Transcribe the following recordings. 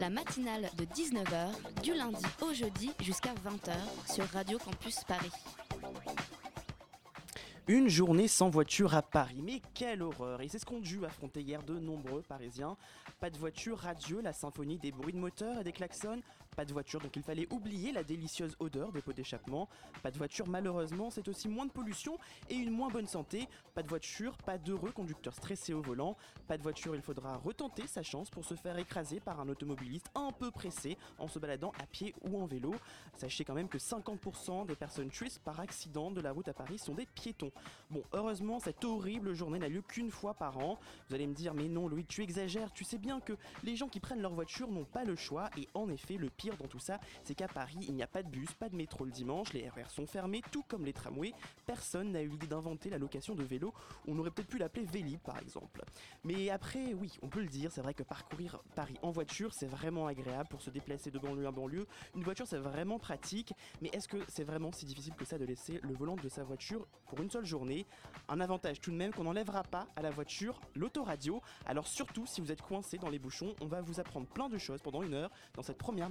La matinale de 19h, du lundi au jeudi jusqu'à 20h sur Radio Campus Paris. Une journée sans voiture à Paris, mais quelle horreur Et c'est ce qu'ont dû affronter hier de nombreux Parisiens. Pas de voiture, radieux, la symphonie des bruits de moteur et des klaxons. Pas de voiture, donc il fallait oublier la délicieuse odeur des pots d'échappement. Pas de voiture, malheureusement, c'est aussi moins de pollution et une moins bonne santé. Pas de voiture, pas d'heureux conducteurs stressés au volant. Pas de voiture, il faudra retenter sa chance pour se faire écraser par un automobiliste un peu pressé en se baladant à pied ou en vélo. Sachez quand même que 50% des personnes tuées par accident de la route à Paris sont des piétons. Bon, heureusement, cette horrible journée n'a lieu qu'une fois par an. Vous allez me dire, mais non, Louis, tu exagères. Tu sais bien que les gens qui prennent leur voiture n'ont pas le choix. Et en effet, le pire dans tout ça, c'est qu'à Paris, il n'y a pas de bus, pas de métro le dimanche, les RER sont fermés, tout comme les tramways. Personne n'a eu l'idée d'inventer la location de vélo. On aurait peut-être pu l'appeler Vélib, par exemple. Mais après, oui, on peut le dire, c'est vrai que parcourir Paris en voiture, c'est vraiment agréable pour se déplacer de banlieue à banlieue. Une voiture, c'est vraiment pratique. Mais est-ce que c'est vraiment si difficile que ça de laisser le volant de sa voiture pour une seule journée? Un avantage tout de même qu'on n'enlèvera pas à la voiture, l'autoradio. Alors surtout, si vous êtes coincé dans les bouchons, on va vous apprendre plein de choses pendant une heure dans cette première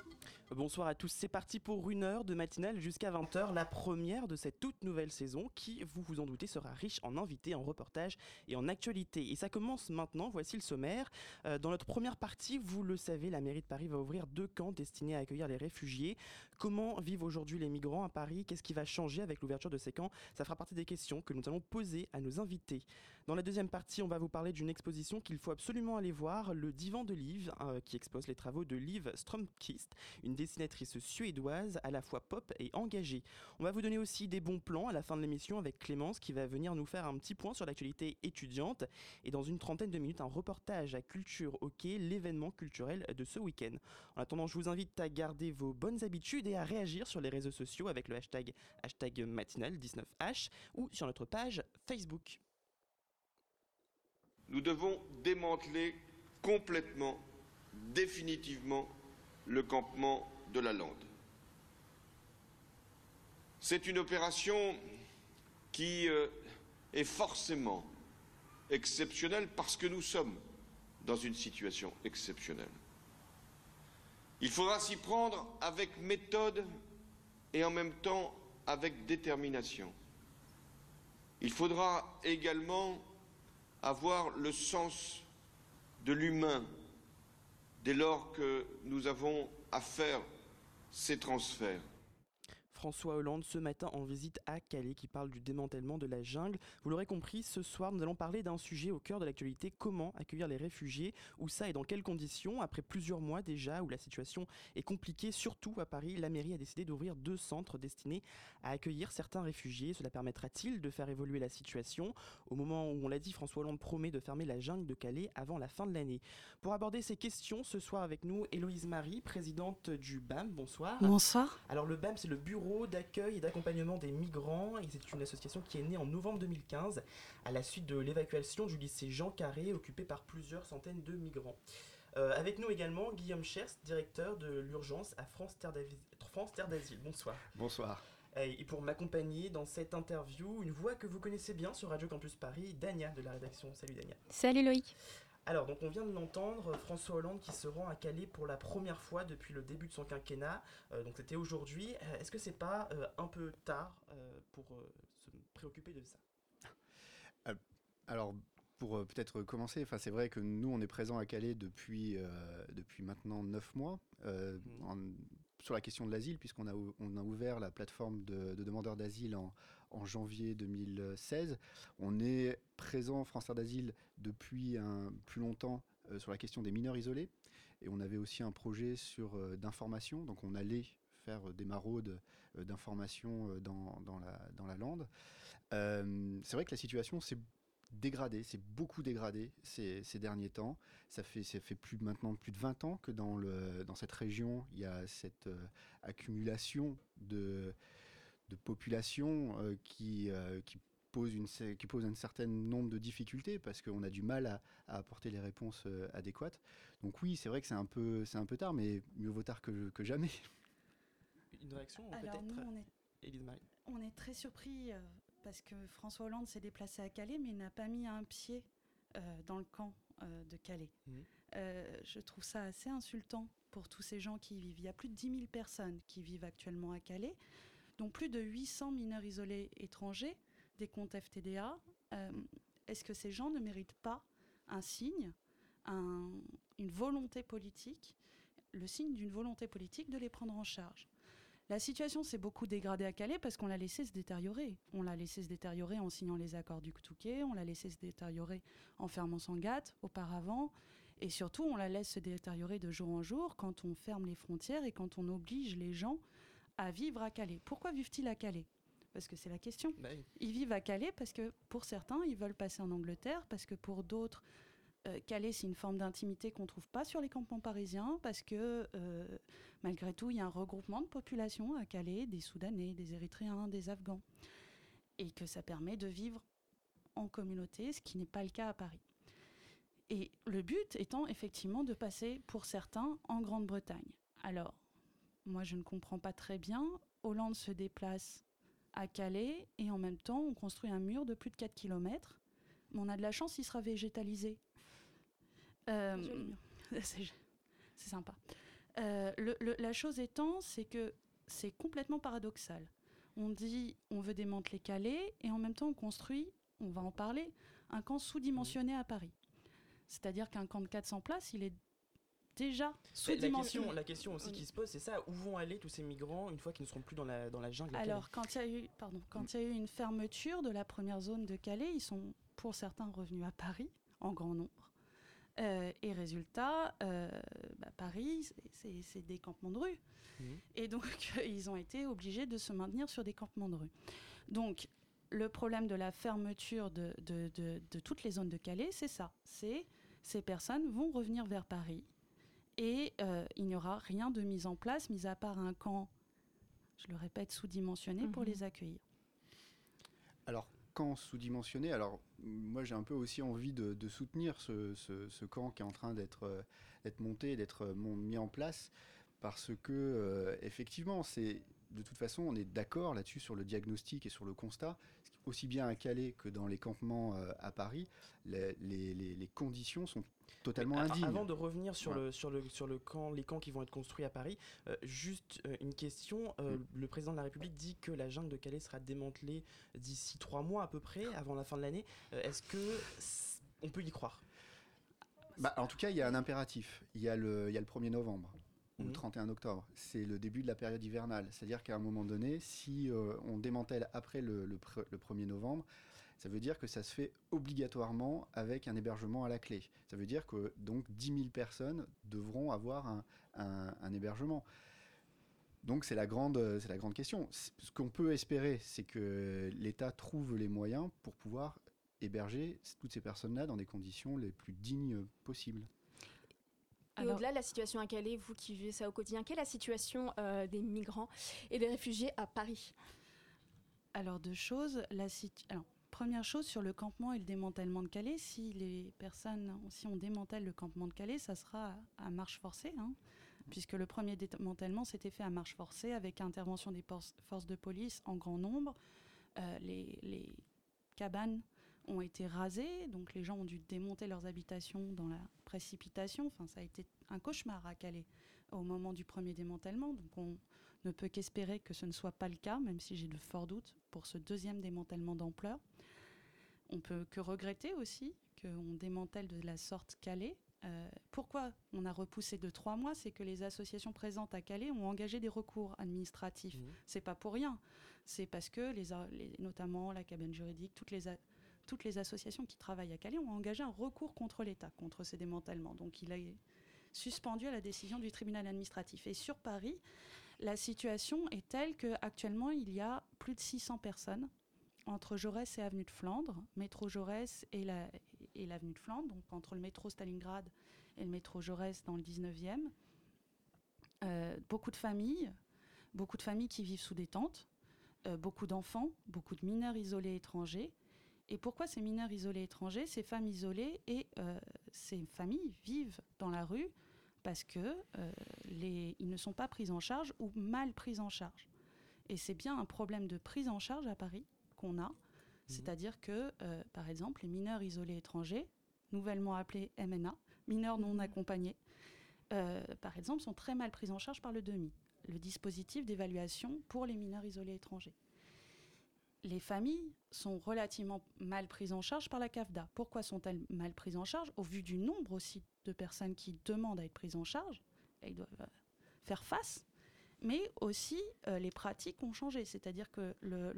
Bonsoir à tous, c'est parti pour une heure de matinale jusqu'à 20h, la première de cette toute nouvelle saison qui, vous vous en doutez, sera riche en invités, en reportages et en actualités. Et ça commence maintenant, voici le sommaire. Euh, dans notre première partie, vous le savez, la mairie de Paris va ouvrir deux camps destinés à accueillir les réfugiés. Comment vivent aujourd'hui les migrants à Paris? Qu'est-ce qui va changer avec l'ouverture de ces camps? Ça fera partie des questions que nous allons poser à nos invités. Dans la deuxième partie, on va vous parler d'une exposition qu'il faut absolument aller voir, le Divan de Liv, euh, qui expose les travaux de Liv Strömquist, une dessinatrice suédoise à la fois pop et engagée. On va vous donner aussi des bons plans à la fin de l'émission avec Clémence qui va venir nous faire un petit point sur l'actualité étudiante et dans une trentaine de minutes un reportage à Culture OK, l'événement culturel de ce week-end. En attendant, je vous invite à garder vos bonnes habitudes et à réagir sur les réseaux sociaux avec le hashtag, hashtag matinal19h ou sur notre page Facebook. Nous devons démanteler complètement, définitivement, le campement de la Lande. C'est une opération qui euh, est forcément exceptionnelle parce que nous sommes dans une situation exceptionnelle. Il faudra s'y prendre avec méthode et en même temps avec détermination. Il faudra également avoir le sens de l'humain dès lors que nous avons à faire ces transferts. François Hollande ce matin en visite à Calais qui parle du démantèlement de la jungle. Vous l'aurez compris, ce soir nous allons parler d'un sujet au cœur de l'actualité, comment accueillir les réfugiés, où ça et dans quelles conditions. Après plusieurs mois déjà où la situation est compliquée, surtout à Paris, la mairie a décidé d'ouvrir deux centres destinés à accueillir certains réfugiés. Cela permettra-t-il de faire évoluer la situation? Au moment où on l'a dit, François Hollande promet de fermer la jungle de Calais avant la fin de l'année. Pour aborder ces questions, ce soir avec nous, Héloïse Marie, présidente du BAM. Bonsoir. Bonsoir. Alors le BAM, c'est le Bureau d'accueil et d'accompagnement des migrants et c'est une association qui est née en novembre 2015 à la suite de l'évacuation du lycée Jean Carré occupé par plusieurs centaines de migrants. Euh, avec nous également Guillaume Chers, directeur de l'urgence à France Terre d'Avis- France Terre d'Asile. Bonsoir. Bonsoir. Et pour m'accompagner dans cette interview, une voix que vous connaissez bien sur Radio Campus Paris, Dania de la rédaction. Salut Dania. Salut Loïc. Alors, donc on vient de l'entendre, François Hollande qui se rend à Calais pour la première fois depuis le début de son quinquennat. Euh, donc c'était aujourd'hui. Euh, Est-ce que c'est pas euh, un peu tard euh, pour euh, se préoccuper de ça? Alors, pour euh, peut-être commencer, enfin, c'est vrai que nous, on est présents à Calais depuis, euh, depuis maintenant 9 mois euh, Mhm. en- sur la question de l'asile, puisqu'on a, on a ouvert la plateforme de, de demandeurs d'asile en, en janvier 2016. On est présent, France Terre d'Asile, depuis un, plus longtemps euh, sur la question des mineurs isolés. Et on avait aussi un projet sur euh, d'information, donc on allait faire euh, des maraudes euh, d'information dans, dans, la, dans la lande. C'est vrai que la situation s'est dégradé, c'est beaucoup dégradé ces, derniers temps. Ça fait, ça fait plus, maintenant plus de 20 ans que dans, le, dans cette région, il y a cette accumulation de, de population euh, qui, euh, qui, pose une, qui pose un certain nombre de difficultés parce qu'on a du mal à, à apporter les réponses euh, adéquates. Donc oui, c'est vrai que c'est un, peu- c'est un peu tard, mais mieux vaut tard que, que jamais. Une réaction Alors peut-être nous, on est, Élise Marie? on est très surpris euh, parce que François Hollande s'est déplacé à Calais, mais il n'a pas mis un pied euh, dans le camp euh, de Calais. Euh, je trouve ça assez insultant pour tous ces gens qui y vivent. Il y a plus de 10 000 personnes qui vivent actuellement à Calais, dont plus de 800 mineurs isolés étrangers, des comptes FTDA. Euh, Est-ce que ces gens ne méritent pas un signe, un- une volonté politique, le signe d'une volonté politique de les prendre en charge? La situation s'est beaucoup dégradée à Calais parce qu'on l'a laissé se détériorer. On l'a laissé se détériorer en signant les accords du Touquet, on l'a laissé se détériorer en fermant Sangatte auparavant, et surtout on la laisse se détériorer de jour en jour quand on ferme les frontières et quand on oblige les gens à vivre à Calais. Pourquoi vivent-ils à Calais? Parce que c'est la question. Bah oui. Ils vivent à Calais parce que pour certains, ils veulent passer en Angleterre, parce que pour d'autres, euh, Calais, c'est une forme d'intimité qu'on ne trouve pas sur les campements parisiens, parce que euh, malgré tout, il y a un regroupement de population à Calais, des Soudanais, des Érythréens, des Afghans, et que ça permet de vivre en communauté, ce qui n'est pas le cas à Paris. Et le but étant effectivement de passer, pour certains, en Grande-Bretagne. Alors, moi, je ne comprends pas très bien. Hollande se déplace à Calais et en même temps, on construit un mur de plus de 4 km. Mais on a de la chance, il sera végétalisé. Euh, c'est c'est sympa. Euh, le- le- la chose étant, c'est que c'est complètement paradoxal. On dit on veut démanteler Calais et en même temps on construit, on va en parler, un camp sous-dimensionné à Paris. C'est-à-dire qu'un camp de 400 places, il est déjà La question, la question aussi qui se pose, c'est ça où vont aller tous ces migrants une fois qu'ils ne seront plus dans la, dans la jungle Alors, quand il y a eu, pardon, quand il y a eu une fermeture de la première zone de Calais, ils sont pour certains revenus à Paris en grand nombre. Euh, et résultat, euh, bah, Paris, c'est- des campements de rue. Mhm. Et donc, ils ont été obligés de se maintenir sur des campements de rue. Donc, le problème de la fermeture de, de- de- de toutes les zones de Calais, c'est ça. C'est ces personnes vont revenir vers Paris et euh, il n'y aura rien de mis en place, mis à part un camp, je le répète, sous-dimensionné pour Mhm. les accueillir. Alors, camp sous-dimensionné, alors moi j'ai un peu aussi envie de, de soutenir ce, ce- ce camp qui est en train d'être euh, monté, d'être euh, mis en place, parce que euh, effectivement, c'est de toute façon, on est d'accord là-dessus sur le diagnostic et sur le constat, aussi bien à Calais que dans les campements euh, à Paris, les, les- les- les conditions sont totalement Mais indignes. Avant de revenir sur, le, sur, le, sur le camp, les camps qui vont être construits à Paris, euh, juste euh, une question. euh, Mm. Le président de la République dit que la jungle de Calais sera démantelée d'ici trois mois à peu près, avant la fin de l'année. Est-ce que on peut y croire? Bah, en tout cas, il y a un impératif. Il y a le, il y a le 1er novembre ou le Mhm. 31 octobre. C'est le début de la période hivernale. C'est-à-dire qu'à un moment donné, si on démantèle après le, le le 1er novembre, ça veut dire que ça se fait obligatoirement avec un hébergement à la clé. Ça veut dire que donc 10 000 personnes devront avoir un, un- un hébergement. Donc c'est la grande, c'est la grande question. Ce qu'on peut espérer, c'est que l'État trouve les moyens pour pouvoir héberger toutes ces personnes-là dans des conditions les plus dignes possibles. Et au-delà de la situation à Calais, vous qui vivez ça au quotidien, quelle est la situation euh, des migrants et des réfugiés à Paris? Alors, deux choses. La situ- Alors, première chose, sur le campement et le démantèlement de Calais, si les personnes, si on démantèle le campement de Calais, ça sera à marche forcée, hein, puisque le premier démantèlement s'était fait à marche forcée avec intervention des forces de police en grand nombre. Euh, les, les cabanes ont été rasées, donc les gens ont dû démonter leurs habitations dans la précipitation. Enfin, ça a été un cauchemar à Calais au moment du premier démantèlement. Donc, on ne peut qu'espérer que ce ne soit pas le cas, même si j'ai de forts doutes pour ce deuxième démantèlement d'ampleur. On peut que regretter aussi qu'on démantèle de la sorte Calais. Euh, pourquoi on a repoussé de trois mois C'est que les associations présentes à Calais ont engagé des recours administratifs. Mhm. C'est pas pour rien. C'est parce que, les, notamment la cabane juridique, toutes les, toutes les associations qui travaillent à Calais ont engagé un recours contre l'État, contre ces démantèlements. Donc il a suspendu à la décision du tribunal administratif. Et sur Paris, la situation est telle qu'actuellement, il y a plus de 600 personnes entre Jaurès et Avenue de Flandre, métro Jaurès et la et l'avenue de Flandre, donc entre le métro Stalingrad et le métro Jaurès dans le 19e. Euh, beaucoup de familles, beaucoup de familles qui vivent sous des tentes, euh, beaucoup d'enfants, beaucoup de mineurs isolés étrangers. Et pourquoi ces mineurs isolés étrangers, ces femmes isolées et euh, ces familles vivent dans la rue? Parce que les, ils ne sont pas pris en charge ou mal pris en charge. Et c'est bien un problème de prise en charge à Paris qu'on a, c'est-à-dire que, par exemple, les mineurs isolés étrangers, nouvellement appelés MNA, mineurs non accompagnés, par exemple, sont très mal pris en charge par le DEMI, le dispositif d'évaluation pour les mineurs isolés étrangers. Les familles sont relativement mal prises en charge par la CAFDA. Pourquoi sont-elles mal prises en charge? Au vu du nombre aussi de personnes qui demandent à être prises en charge, elles doivent faire face, mais aussi les pratiques ont changé. C'est-à-dire que le,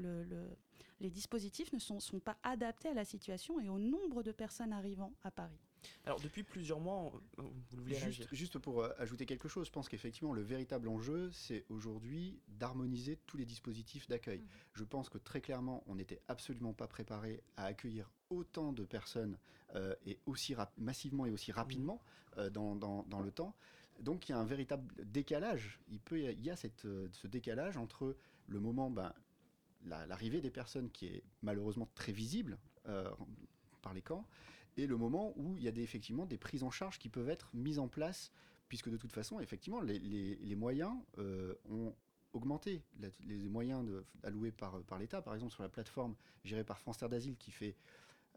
les dispositifs ne sont, sont, pas adaptés à la situation et au nombre de personnes arrivant à Paris. Alors depuis plusieurs mois, vous voulez juste, juste pour ajouter quelque chose, je pense qu'effectivement le véritable enjeu, c'est aujourd'hui d'harmoniser tous les dispositifs d'accueil. Mmh. Je pense que très clairement, on n'était absolument pas préparé à accueillir autant de personnes euh, et aussi massivement et aussi rapidement euh, dans, dans, dans, le temps. Donc il y a un véritable décalage. Il, peut, y a cette, ce décalage entre le moment, ben, l'arrivée des personnes qui est malheureusement très visible euh, par les camps, et le moment où il y a effectivement des prises en charge qui peuvent être mises en place, puisque de toute façon, effectivement, les, moyens euh, ont augmenté. les moyens alloués par, l'État, par exemple sur la plateforme gérée par France Terre d'Asile, qui fait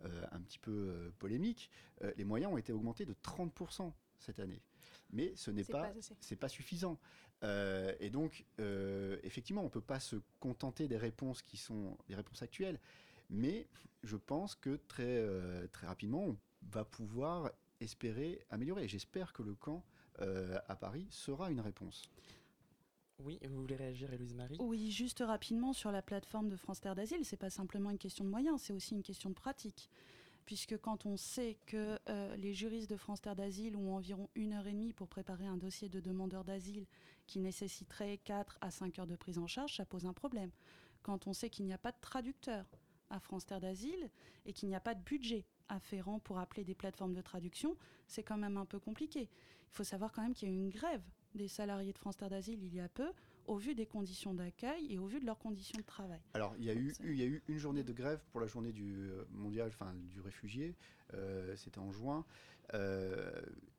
euh, un petit peu euh, polémique, euh, les moyens ont été augmentés de 30% cette année. Mais ce n'est pas, c'est pas suffisant. Euh, et donc, euh, effectivement, on peut pas se contenter des réponses qui sont des réponses actuelles, mais je pense que très, euh, très rapidement, on va pouvoir espérer améliorer. J'espère que le camp euh, à Paris sera une réponse. Oui, vous voulez réagir, Héloïse Marie? Oui, juste rapidement sur la plateforme de France Terre d'Asile, c'est pas simplement une question de moyens, c'est aussi une question de pratique puisque quand on sait que euh, les juristes de France Terre d'Asile ont environ une heure et demie pour préparer un dossier de demandeur d'asile qui nécessiterait 4 à 5 heures de prise en charge, ça pose un problème. Quand on sait qu'il n'y a pas de traducteur à France Terre d'Asile et qu'il n'y a pas de budget afférent pour appeler des plateformes de traduction, c'est quand même un peu compliqué. Il faut savoir quand même qu'il y a eu une grève des salariés de France Terre d'Asile il y a peu au vu des conditions d'accueil et au vu de leurs conditions de travail. Alors, il y, a eu, il y a eu une journée de grève pour la journée du mondial, enfin du réfugié, euh, c'était en juin. Euh,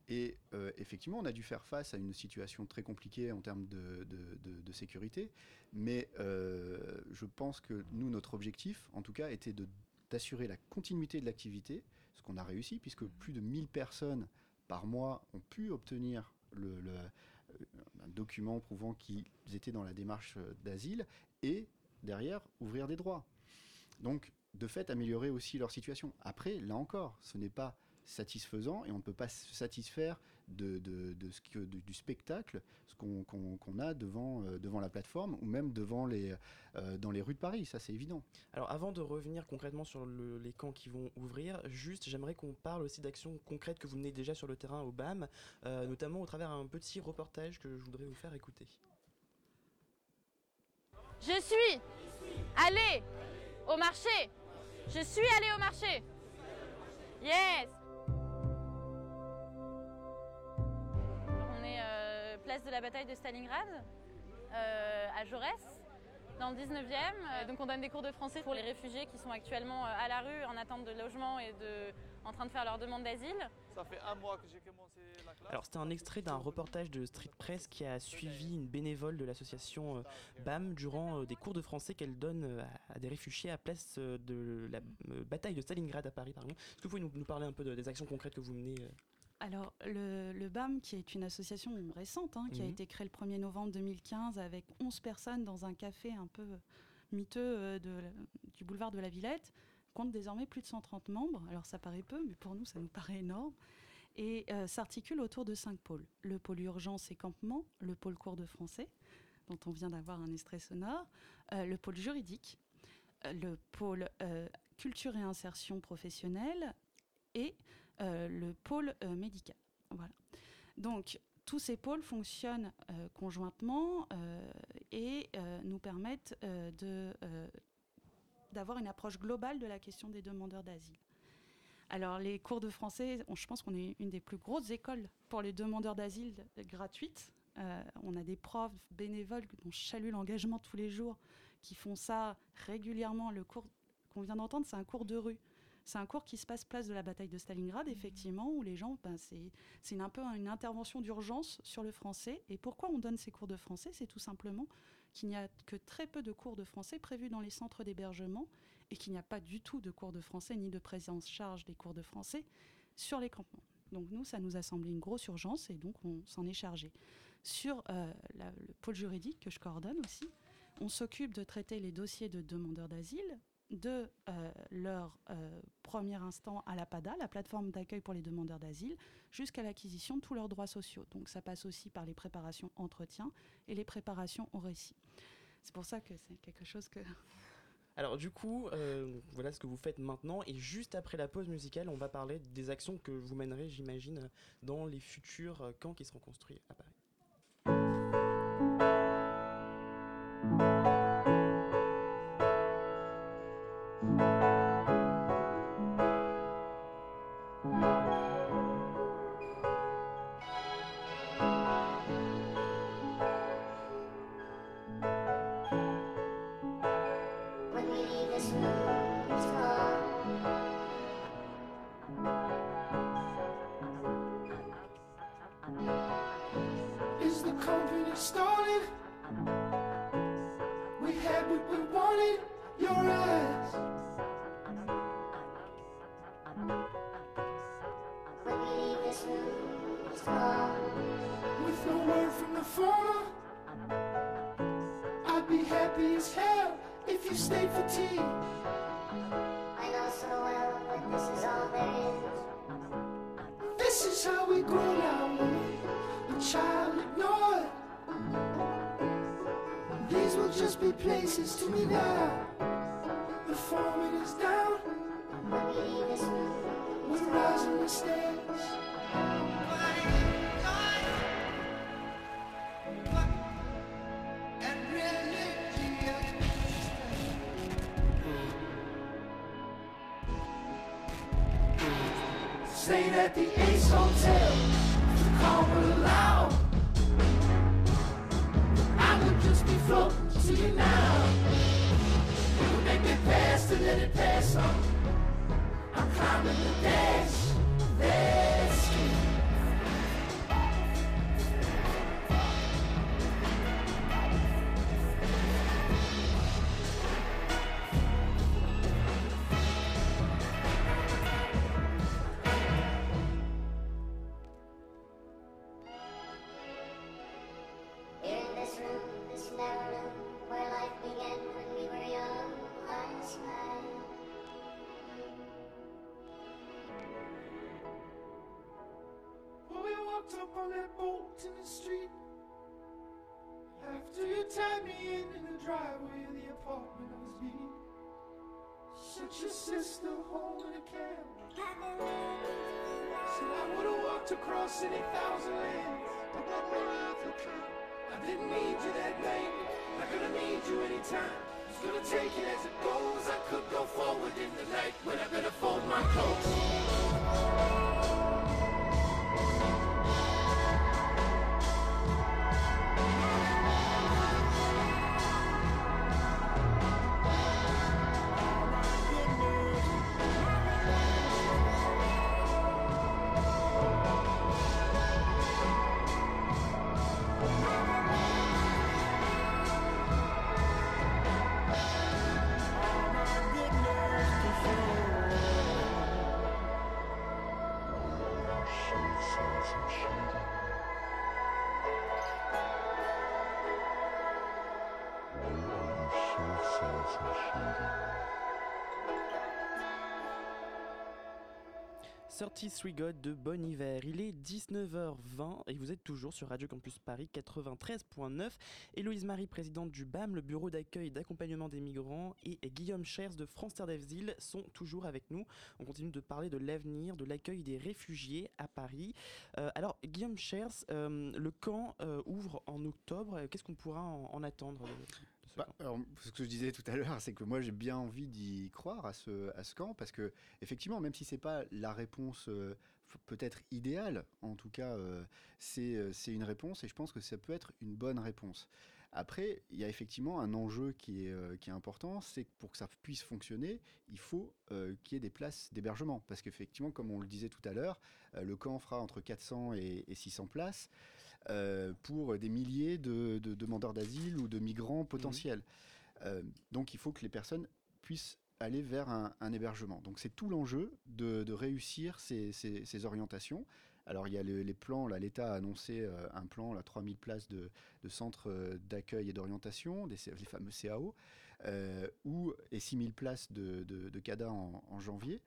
et euh, effectivement, on a dû faire face à une situation très compliquée en termes de, de, de, de sécurité. Mais euh, je pense que nous, notre objectif, en tout cas, était d'assurer la continuité de l'activité, ce qu'on a réussi, puisque plus de 1000 personnes par mois ont pu obtenir le, le un document prouvant qu'ils étaient dans la démarche d'asile et derrière ouvrir des droits. Donc, de fait, améliorer aussi leur situation. Après, là encore, ce n'est pas satisfaisant et on ne peut pas se satisfaire de, de, de ce que, du spectacle ce qu'on qu qu a devant, euh, devant la plateforme ou même devant les, euh, dans les rues de Paris, ça c'est évident. Alors avant de revenir concrètement sur le, les camps qui vont ouvrir, juste j'aimerais qu'on parle aussi d'actions concrètes que vous menez déjà sur le terrain au BAM, euh, notamment au travers un petit reportage que je voudrais vous faire écouter. Je suis allée au marché. Je suis allée au marché. Yes place de la bataille de Stalingrad, euh, à Jaurès, dans le 19e. Donc on donne des cours de français pour les réfugiés qui sont actuellement à la rue en attente de logement et de, en train de faire leur demande d'asile. Ça fait un mois que j'ai commencé la classe. Alors c'était un extrait d'un reportage de Street Press qui a suivi une bénévole de l'association euh, BAM durant euh, des cours de français qu'elle donne euh, à, des réfugiés à place euh, de la euh, bataille de Stalingrad à Paris. Est-ce que vous pouvez nous, parler un peu de, des actions concrètes que vous menez alors, le, le, BAM, qui est une association récente, hein, qui mmh. a été créée le 1er novembre 2015 avec 11 personnes dans un café un peu miteux euh, de, du boulevard de la Villette, compte désormais plus de 130 membres. Alors, ça paraît peu, mais pour nous, ça nous paraît énorme. Et euh, s'articule autour de cinq pôles. Le pôle urgence et campement, le pôle cours de français, dont on vient d'avoir un extrait sonore, euh, le pôle juridique, euh, le pôle culture et insertion professionnelle et le pôle euh, médical. Voilà. Donc, tous ces pôles fonctionnent euh, conjointement euh, et euh, nous permettent euh, d'avoir une approche globale de la question des demandeurs d'asile. Alors les cours de français, je pense qu'on est une des plus grosses écoles pour les demandeurs d'asile gratuites. Euh, on a des profs bénévoles dont je salue l'engagement tous les jours, qui font ça régulièrement. Le cours qu'on vient d'entendre, c'est un cours de rue. C'est un cours qui se passe place de la bataille de Stalingrad, effectivement, où les gens, ben, c'est un peu une intervention d'urgence sur le français. Et pourquoi on donne ces cours de français? C'est tout simplement qu'il n'y a que très peu de cours de français prévus dans les centres d'hébergement et qu'il n'y a pas du tout de cours de français ni de présence charge des cours de français sur les campements. Donc nous, ça nous a semblé une grosse urgence et donc on s'en est chargé. Sur euh, le pôle juridique que je coordonne aussi, on s'occupe de traiter les dossiers de demandeurs d'asile de euh, leur euh, premier instant à la PADA, la plateforme d'accueil pour les demandeurs d'asile, jusqu'à l'acquisition de tous leurs droits sociaux. Donc ça passe aussi par les préparations entretien et les préparations au récit. C'est pour ça que c'est quelque chose que... Alors du coup, euh, voilà ce que vous faites maintenant et juste après la pause musicale, on va parler des actions que vous mènerez, j'imagine, dans les futurs camps qui seront construits à Paris. Is the company stolen? We had what we wanted, your eyes. Believe this room is. With no word from the former, I'd be happy as hell if you stayed for tea this is how we grow now, a child ignored. These will just be places to me now. The form it is down. We're rising the. Staying at the Ace Hotel, call aloud. I would just be floating to you now. It would make me pass to let it pass on. I'm climbing the dash, tied me in in the driveway of the apartment I was being. Such a sister holding a cab. Said I would've walked across any thousand lands, but not my Africa. I didn't need you that night. Not gonna need you anytime. Just gonna take it as it goes. I could go forward in the night, when I better fold my clothes. T3 de Bon Hiver. Il est 19h20 et vous êtes toujours sur Radio Campus Paris 93.9. Héloïse Marie, présidente du BAM, le bureau d'accueil et d'accompagnement des migrants, et Guillaume Chers de France Terre d'Evzil sont toujours avec nous. On continue de parler de l'avenir, de l'accueil des réfugiés à Paris. Euh, alors, Guillaume Chers, euh, le camp euh, ouvre en octobre. Qu'est-ce qu'on pourra en attendre euh, bah, ce que je disais tout à l'heure, c'est que moi j'ai bien envie d'y croire à ce, à ce camp, parce que effectivement, même si c'est pas la réponse euh, peut-être idéale, en tout cas, euh, c'est une réponse, et je pense que ça peut être une bonne réponse. Après, il y a effectivement un enjeu qui est, euh, qui est important, c'est que pour que ça puisse fonctionner, il faut euh, qu'il y ait des places d'hébergement. Parce qu'effectivement, comme on le disait tout à l'heure, euh, le camp fera entre 400 et, 600 places pour des milliers de, demandeurs d'asile ou de migrants mmh potentiels. donc il faut que les personnes puissent aller vers un, hébergement. Donc c'est tout l'enjeu de, réussir ces, ces orientations. Alors il y a les plans, là l'État a annoncé euh, un plan, là 3000 places de, centres euh, d'accueil et d'orientation, les fameux CAO, euh, ou, et 6000 places de, de, CADA en, janvier.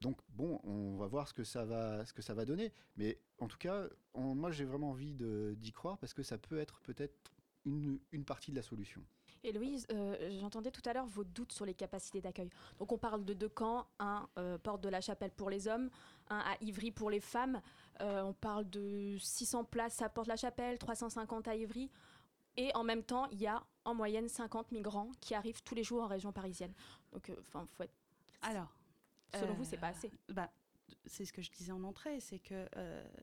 Donc bon, on va voir ce que ça va, ce que ça va donner. Mais en tout cas, moi j'ai vraiment envie d'y croire parce que ça peut être peut-être une partie de la solution. Et Louise, euh, j'entendais tout à l'heure vos doutes sur les capacités d'accueil. Donc on parle de deux camps, un euh, Porte de la Chapelle pour les hommes, un à Ivry pour les femmes. Euh, on parle de 600 places à Porte de la Chapelle, 350 à Ivry. Et en même temps, il y a en moyenne 50 migrants qui arrivent tous les jours en région parisienne. Donc, enfin, faut être... Alors, selon vous, c'est pas assez bah, c'est ce que je disais en entrée, c'est que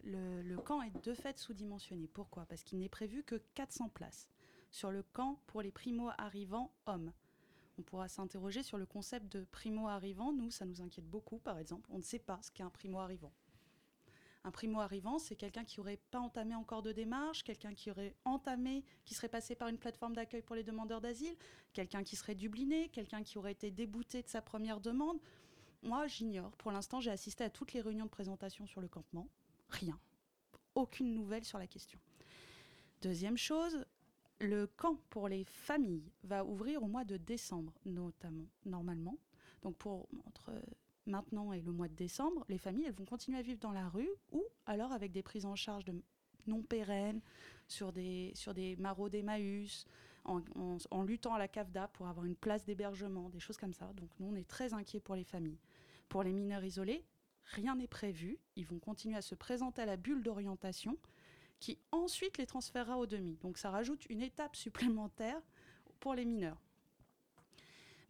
le, le, camp est de fait sous-dimensionné. Pourquoi? Parce qu'il n'est prévu que 400 places sur le camp pour les primo-arrivants hommes. On pourra s'interroger sur le concept de primo-arrivant. Nous, ça nous inquiète beaucoup, par exemple. On ne sait pas ce qu'est un primo-arrivant. Un primo-arrivant, c'est quelqu'un qui n'aurait pas entamé encore de démarche, quelqu'un qui aurait entamé, qui serait passé par une plateforme d'accueil pour les demandeurs d'asile, quelqu'un qui serait dubliné, quelqu'un qui aurait été débouté de sa première demande. Moi, j'ignore. Pour l'instant, j'ai assisté à toutes les réunions de présentation sur le campement. Rien. Aucune nouvelle sur la question. Deuxième chose, le camp pour les familles va ouvrir au mois de décembre, notamment, normalement. Donc pour entre maintenant et le mois de décembre, les familles elles vont continuer à vivre dans la rue ou alors avec des prises en charge de non pérennes sur des, sur des marauds d'Emmaüs, en, en, luttant à la CAFDA pour avoir une place d'hébergement, des choses comme ça. Donc nous, on est très inquiets pour les familles. Pour les mineurs isolés, rien n'est prévu. Ils vont continuer à se présenter à la bulle d'orientation qui ensuite les transférera au demi. Donc ça rajoute une étape supplémentaire pour les mineurs.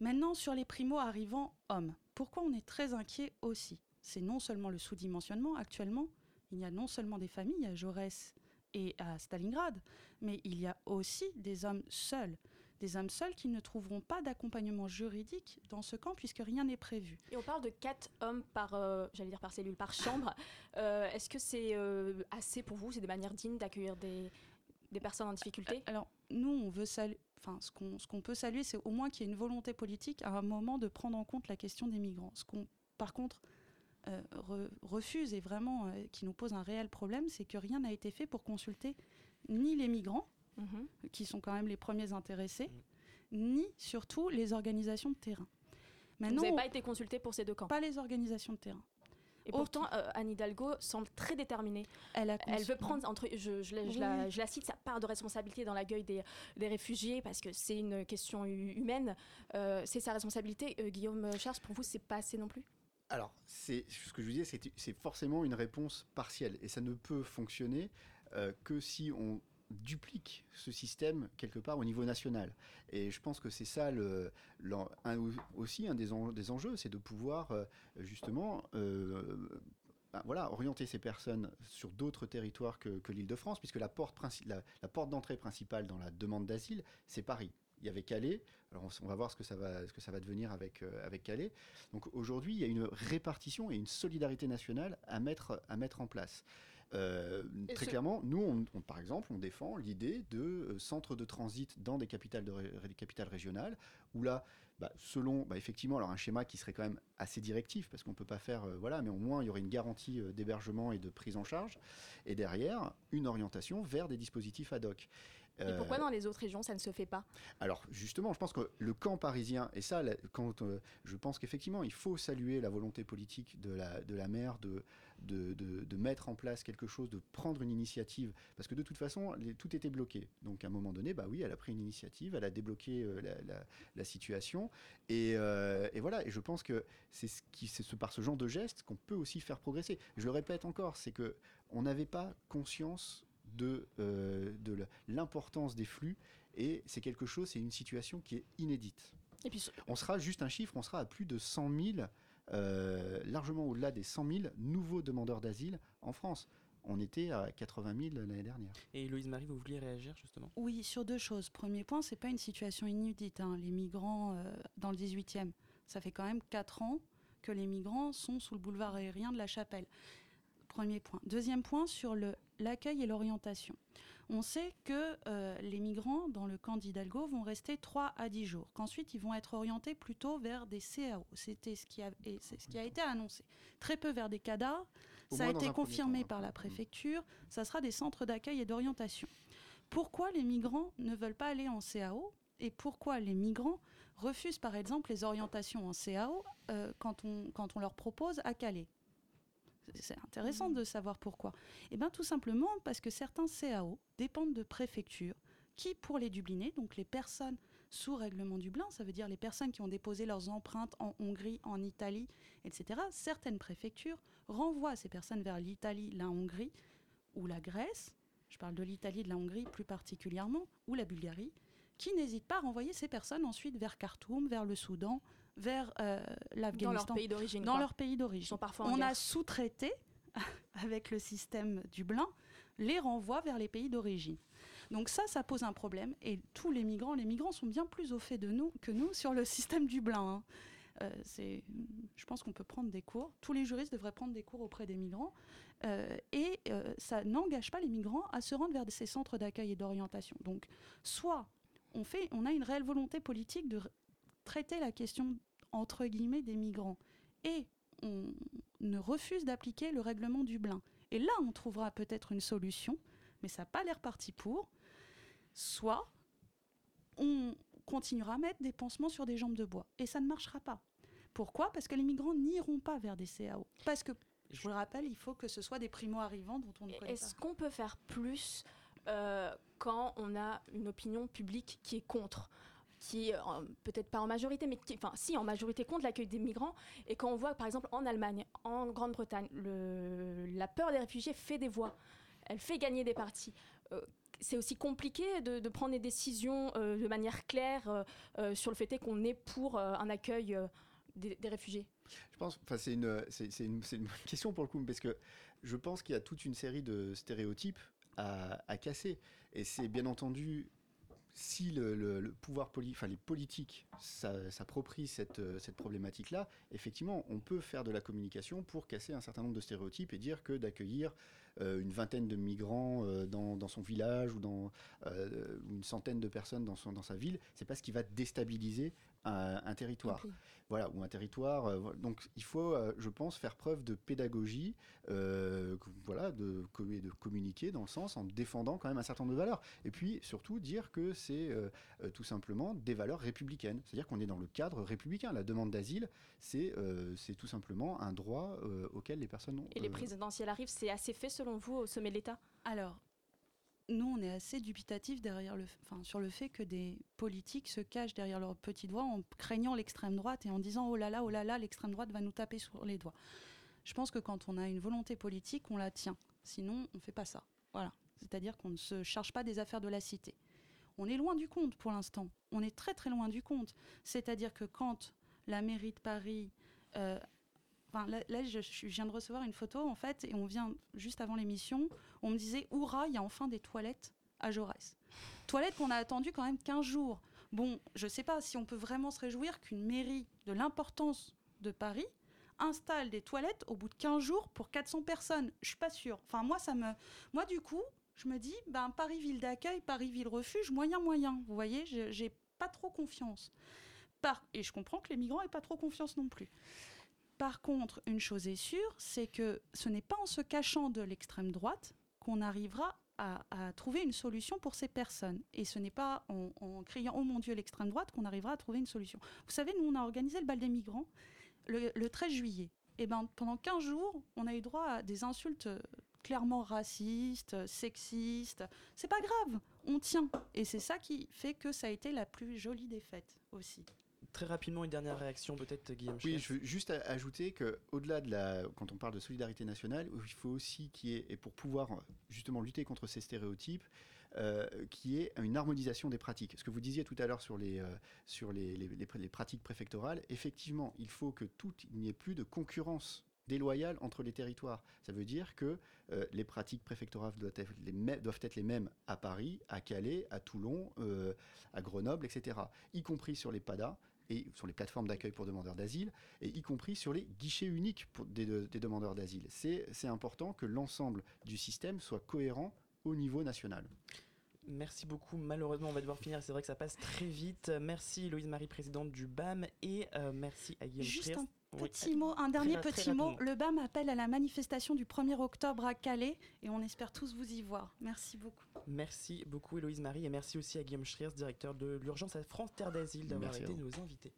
Maintenant, sur les primo arrivants hommes, pourquoi on est très inquiet aussi? C'est non seulement le sous-dimensionnement. Actuellement, il y a non seulement des familles à Jaurès et à Stalingrad, mais il y a aussi des hommes seuls des hommes seuls qui ne trouveront pas d'accompagnement juridique dans ce camp puisque rien n'est prévu. Et on parle de quatre hommes par, euh, j'allais dire par cellule, par chambre. Euh, est-ce que c'est euh, assez pour vous C'est des manières dignes d'accueillir des, des, personnes en difficulté? Alors nous, on veut saluer. Enfin, ce qu'on ce peut saluer, c'est au moins qu'il y ait une volonté politique à un moment de prendre en compte la question des migrants. Ce qu'on, par contre, refuse et vraiment qui nous pose un réel problème, c'est que rien n'a été fait pour consulter ni les migrants, Mhm. qui sont quand même les premiers intéressés, ni surtout les organisations de terrain. Maintenant, Vous n'avez pas été consulté pour ces deux camps Pas les organisations de terrain. Et pourtant, euh, Anne Hidalgo semble très déterminée. Elle, Elle veut prendre, entre, je, je, la, je, la, cite, sa part de responsabilité dans l'accueil des, des, réfugiés, parce que c'est une question humaine. Euh, c'est sa responsabilité. Euh, Guillaume Charles, pour vous, c'est pas assez non plus? Alors, c'est ce que je vous disais, c'est forcément une réponse partielle et ça ne peut fonctionner que si on duplique ce système quelque part au niveau national. Et je pense que c'est ça aussi un des, des enjeux, c'est de pouvoir euh, justement euh, ben voilà, orienter ces personnes sur d'autres territoires que, que l'Île-de-France, puisque la porte, la, la porte d'entrée principale dans la demande d'asile, c'est Paris. Il y avait Calais. Alors on va voir ce que ça va, ce que ça va devenir avec, euh, avec Calais. Donc aujourd'hui, il y a une répartition et une solidarité nationale à mettre, à mettre en place. Euh, très clairement, nous, on, par exemple, on défend l'idée de euh, centres de transit dans des capitales, de, capitales régionales, où là, bah, selon, bah, effectivement, alors un schéma qui serait quand même assez directif, parce qu'on ne peut pas faire, euh, voilà, mais au moins il y aurait une garantie d'hébergement et de prise en charge, et derrière, une orientation vers des dispositifs ad hoc. Et pourquoi dans les autres régions ça ne se fait pas? Alors justement, je pense que le camp parisien, et ça, quand, je pense qu'effectivement, il faut saluer la volonté politique de la, de la maire de, de, de, mettre en place quelque chose, de prendre une initiative, parce que de toute façon, tout était bloqué. Donc à un moment donné, bah oui, elle a pris une initiative, elle a débloqué euh, la, la, situation, et, et, voilà. Et je pense que c'est ce qui, c'est par ce genre de geste qu'on peut aussi faire progresser. Je le répète encore, c'est que on n'avait pas conscience de, euh, de l'importance des flux Et c'est quelque chose, c'est une situation qui est inédite. Et puis, On sera juste un chiffre, on sera à plus de 100 000, euh, largement au-delà des 100 000 nouveaux demandeurs d'asile en France. On était à 80 000 l'année dernière. Et Louise Marie, vous vouliez réagir justement? Oui, sur deux choses. Premier point, c'est pas une situation inédite. hein. Les migrants euh, dans le 18e, ça fait quand même 4 ans que les migrants sont sous le boulevard aérien de la Chapelle. Premier point. Deuxième point, sur l'accueil et l'orientation. On sait que euh, les migrants dans le camp d'Hidalgo vont rester 3 à 10 jours, qu'ensuite ils vont être orientés plutôt vers des CAO. C'était ce qui a, et c'est ce qui a été annoncé. Très peu vers des CADA. Au Ça a été confirmé temps, hein. par la préfecture. Ça sera des centres d'accueil et d'orientation. Pourquoi les migrants ne veulent pas aller en CAO et pourquoi les migrants refusent par exemple les orientations en CAO euh, quand, on, quand on leur propose à Calais? C'est intéressant de savoir pourquoi. Eh bien, tout simplement parce que certains CAO dépendent de préfectures qui, pour les Dublinés, donc les personnes sous règlement Dublin, ça veut dire les personnes qui ont déposé leurs empreintes en Hongrie, en Italie, etc., certaines préfectures renvoient ces personnes vers l'Italie, la Hongrie ou la Grèce, je parle de l'Italie de la Hongrie plus particulièrement, ou la Bulgarie, qui n'hésitent pas à renvoyer ces personnes ensuite vers Khartoum, vers le Soudan, vers euh, l'Afghanistan. Dans leur pays d'origine, Dans quoi. leur pays d'origine. Parfois en On a sous-traité, avec le système Dublin, les renvois vers les pays d'origine. Donc ça, ça pose un problème. Et tous les migrants, les migrants sont bien plus au fait de nous que nous sur le système Dublin. hein. Euh, c'est, je pense qu'on peut prendre des cours. Tous les juristes devraient prendre des cours auprès des migrants. Euh, et euh, ça n'engage pas les migrants à se rendre vers ces centres d'accueil et d'orientation. Donc, soit on, fait, on a une réelle volonté politique de traiter la question entre guillemets des migrants et on ne refuse d'appliquer le règlement Dublin. Et là, on trouvera peut-être une solution, mais ça n'a pas l'air parti pour. Soit on continuera à mettre des pansements sur des jambes de bois. Et ça ne marchera pas. Pourquoi? Parce que les migrants n'iront pas vers des CAO. Parce que, je vous le rappelle, il faut que ce soit des primo-arrivants dont on ne connaît pas. Est-ce qu'on peut faire plus euh, quand on a une opinion publique qui est contre? Qui peut-être pas en majorité, mais qui, enfin si en majorité contre l'accueil des migrants, et quand on voit par exemple en Allemagne, en Grande-Bretagne, la peur des réfugiés fait des voix, elle fait gagner des partis. Euh, c'est aussi compliqué de, prendre des décisions euh, de manière claire euh, sur le fait qu'on est pour un accueil des, réfugiés. Je pense, enfin c'est une, c'est, question pour le coup, parce que je pense qu'il y a toute une série de stéréotypes à casser. Et c'est bien entendu, si le, pouvoir poli, enfin les politiques s'a- s'approprient cette, euh, cette problématique-là, effectivement, on peut faire de la communication pour casser un certain nombre de stéréotypes et dire que d'accueillir euh, une vingtaine de migrants euh, dans, son village ou une centaine de personnes dans, dans sa ville, c'est pas ce qui va déstabiliser un, un territoire. Voilà, ou un territoire. euh, donc il faut, euh, je pense, faire preuve de pédagogie, euh, voilà, de, communiquer dans le sens en défendant quand même un certain nombre de valeurs. Et puis surtout dire que c'est tout simplement des valeurs républicaines. C'est-à-dire qu'on est dans le cadre républicain. La demande d'asile, c'est euh, c'est tout simplement un droit euh, auquel les personnes ont. Et les euh, présidentielles arrivent, c'est assez fait selon vous au sommet de l'État? Alors, nous, on est assez dubitatif derrière le, sur le fait que des politiques se cachent derrière leur petite voix en craignant l'extrême droite et en disant oh là là, oh là là, l'extrême droite va nous taper sur les doigts. Je pense que quand on a une volonté politique, on la tient. Sinon, on ne fait pas ça. Voilà. C'est-à-dire qu'on ne se charge pas des affaires de la cité. On est loin du compte pour l'instant. On est très très loin du compte. C'est-à-dire que quand la mairie de Paris euh, Enfin, là, je viens de recevoir une photo, en fait, et on vient juste avant l'émission, on me disait, Oura, il y a enfin des toilettes à Jaurès. Toilettes qu'on a attendues quand même 15 jours. Bon, je ne sais pas si on peut vraiment se réjouir qu'une mairie de l'importance de Paris installe des toilettes au bout de 15 jours pour 400 personnes. Je suis pas sûre. Enfin, moi, ça me... Moi, du coup, je me dis, ben, Paris ville d'accueil, Paris ville refuge, moyen, moyen. Vous voyez, j'ai pas trop confiance. Par... Et je comprends que les migrants n'aient pas trop confiance non plus. Par contre, une chose est sûre, c'est que ce n'est pas en se cachant de l'extrême droite qu'on arrivera à, trouver une solution pour ces personnes. Et ce n'est pas en, criant Oh mon Dieu, l'extrême droite qu'on arrivera à trouver une solution. Vous savez, nous, on a organisé le bal des migrants le, le 13 juillet. Et ben, pendant 15 jours, on a eu droit à des insultes clairement racistes, sexistes. C'est pas grave, on tient. Et c'est ça qui fait que ça a été la plus jolie des fêtes aussi. Très rapidement, une dernière réaction, peut-être, Guillaume Oui, je veux juste ajouter que au-delà de la, quand on parle de solidarité nationale, il faut aussi qu'il y ait, et pour pouvoir justement lutter contre ces stéréotypes, euh, qui est une harmonisation des pratiques. Ce que vous disiez tout à l'heure sur, les, euh, sur les, les- les pr- les pratiques préfectorales, effectivement, il faut que tout, il n'y ait plus de concurrence déloyale entre les territoires. Ça veut dire que euh, les pratiques préfectorales doivent être, les doivent être les mêmes à Paris, à Calais, à Toulon, euh, à Grenoble, etc. Y compris sur les PADA et sur les plateformes d'accueil pour demandeurs d'asile, et y compris sur les guichets uniques pour des, des demandeurs d'asile. C'est c'est important que l'ensemble du système soit cohérent au niveau national. Merci beaucoup. Malheureusement, on va devoir finir. C'est vrai que ça passe très vite. Merci Louise Marie, présidente du BAM, et euh, merci à Guillaume Juste un Oui, petit mot, un dernier très petit mot. Le BAM appelle à la manifestation du 1er octobre à Calais et on espère tous vous y voir. Merci beaucoup. Merci beaucoup Héloïse Marie et merci aussi à Guillaume Schreers, directeur de l'urgence à France Terre d'Asile, d'avoir été nos invités.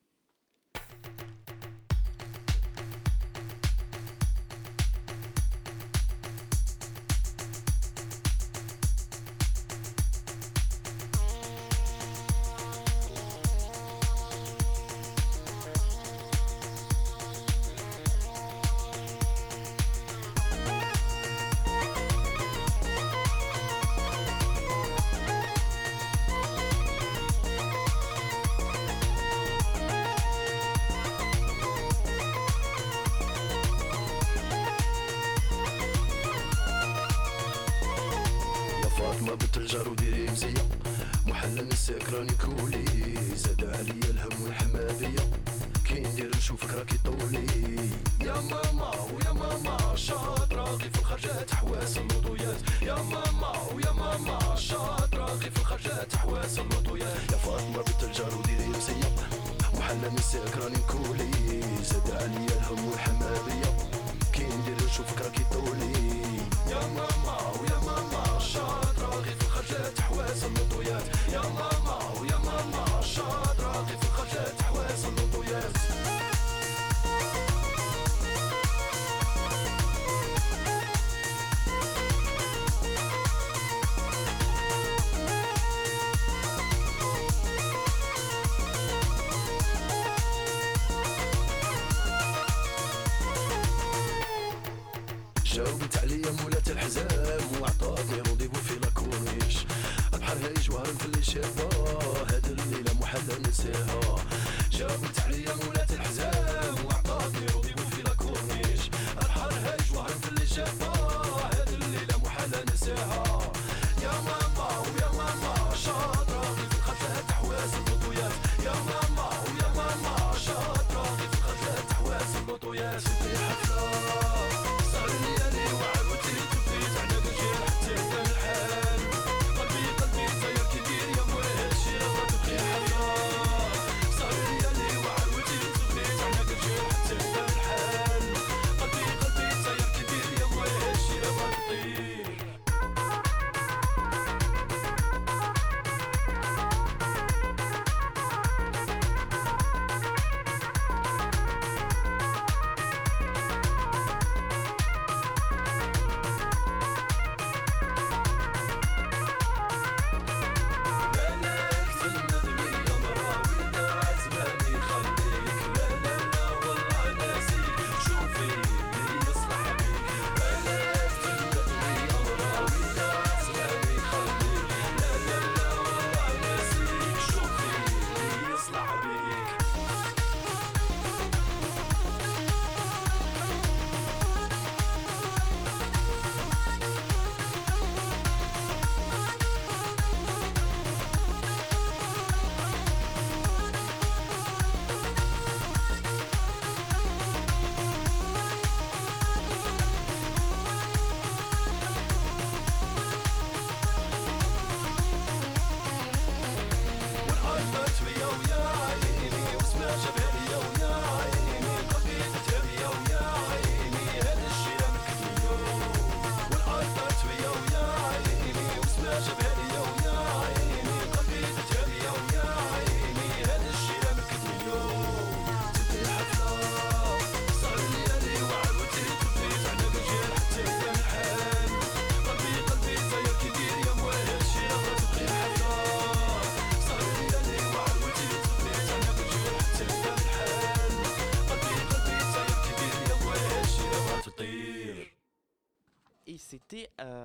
فاطمة بنت الجار وديري مزية محلى السكراني كولي. زاد عليا الهم والحمادية. كي ندير نشوفك راكي طولي يا ماما ويا ماما شاطرة غي في الخرجات حواس اللوطويات يا ماما ويا ماما شاطرة غي في الخرجات حواس اللوطويات يا فاطمة بنت الجار وديري مزية محلى السكراني كولي. زاد عليا الهم والحمادية. كي ندير نشوفك راكي طولي يا ماما شافها هاد الليلة محال نساها جاوبت عليا مولاي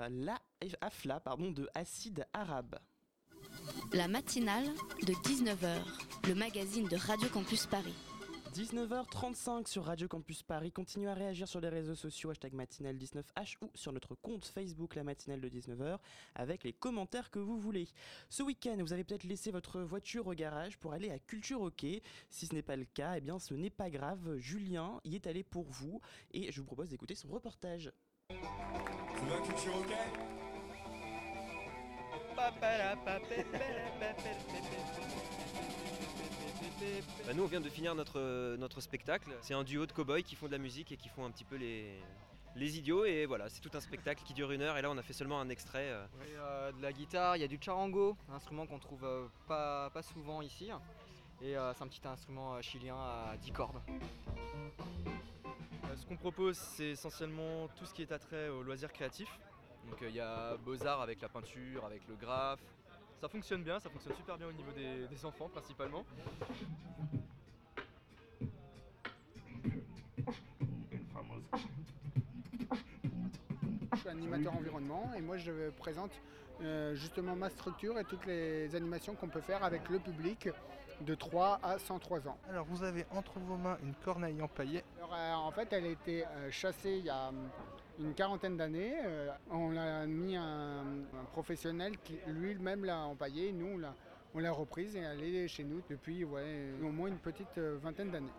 la Afla pardon, de Acide Arabe. La matinale de 19h, le magazine de Radio Campus Paris. 19h35 sur Radio Campus Paris. Continuez à réagir sur les réseaux sociaux, hashtag matinale19h ou sur notre compte Facebook La Matinale de 19h avec les commentaires que vous voulez. Ce week-end, vous avez peut-être laissé votre voiture au garage pour aller à Culture Hockey. Si ce n'est pas le cas, eh bien ce n'est pas grave. Julien y est allé pour vous et je vous propose d'écouter son reportage. Bah, nous, on vient de finir notre, notre spectacle. C'est un duo de cow-boys qui font de la musique et qui font un petit peu les, les idiots. Et voilà, c'est tout un spectacle qui dure une heure. Et là, on a fait seulement un extrait. euh. Oui, euh, de la guitare, il y a du charango, un instrument qu'on trouve euh, pas, pas souvent ici. Et euh, c'est un petit instrument euh, chilien à 10 cordes. Euh, Ce qu'on propose, c'est essentiellement tout ce qui est attrait au loisir créatif. Donc euh, il y a Beaux-Arts avec la peinture, avec le graphe. Ça fonctionne bien, ça fonctionne super bien au niveau des, des enfants principalement. Je suis animateur environnement et moi je présente euh, justement ma structure et toutes les animations qu'on peut faire avec le public de 3 à 103 ans. Alors vous avez entre vos mains une corneille empaillée. Alors, euh, en fait, elle a été euh, chassée il y a hum, une quarantaine d'années. Euh, on l'a mis un, un professionnel qui lui-même l'a empaillée. Nous, on l'a, on l'a reprise et elle est chez nous depuis ouais, au moins une petite euh, vingtaine d'années.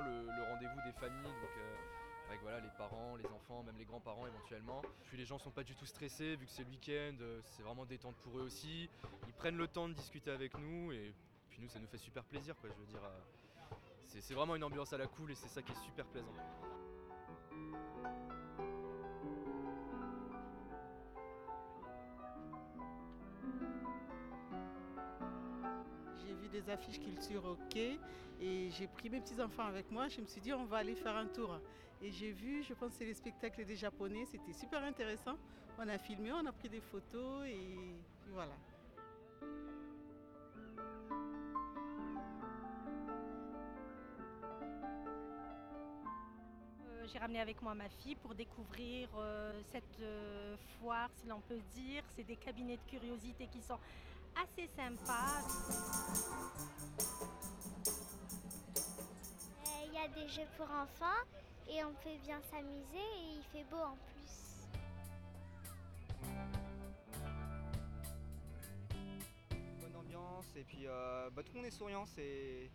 Le, rendez-vous des familles, donc euh, avec voilà, les parents, les enfants, même les grands-parents éventuellement. Puis les gens sont pas du tout stressés, vu que c'est le week-end, euh, c'est vraiment détente pour eux aussi. Ils prennent le temps de discuter avec nous et puis nous ça nous fait super plaisir quoi, je veux euh, c'est vraiment une ambiance à la cool et c'est ça qui est super plaisant. Des affiches culture ok et j'ai pris mes petits-enfants avec moi. Je me suis dit, on va aller faire un tour. Et j'ai vu, je pense c'est les spectacles des Japonais. C'était super intéressant. On a filmé, on a pris des photos et voilà. Euh, J'ai ramené avec moi ma fille pour découvrir euh, cette euh, foire, si l'on peut dire. C'est des cabinets de curiosité qui sont assez sympas. Euh, Il y a des jeux pour enfants et on peut bien s'amuser et il fait beau en plus. Bonne ambiance et puis euh, bah, tout le monde est souriant, c'est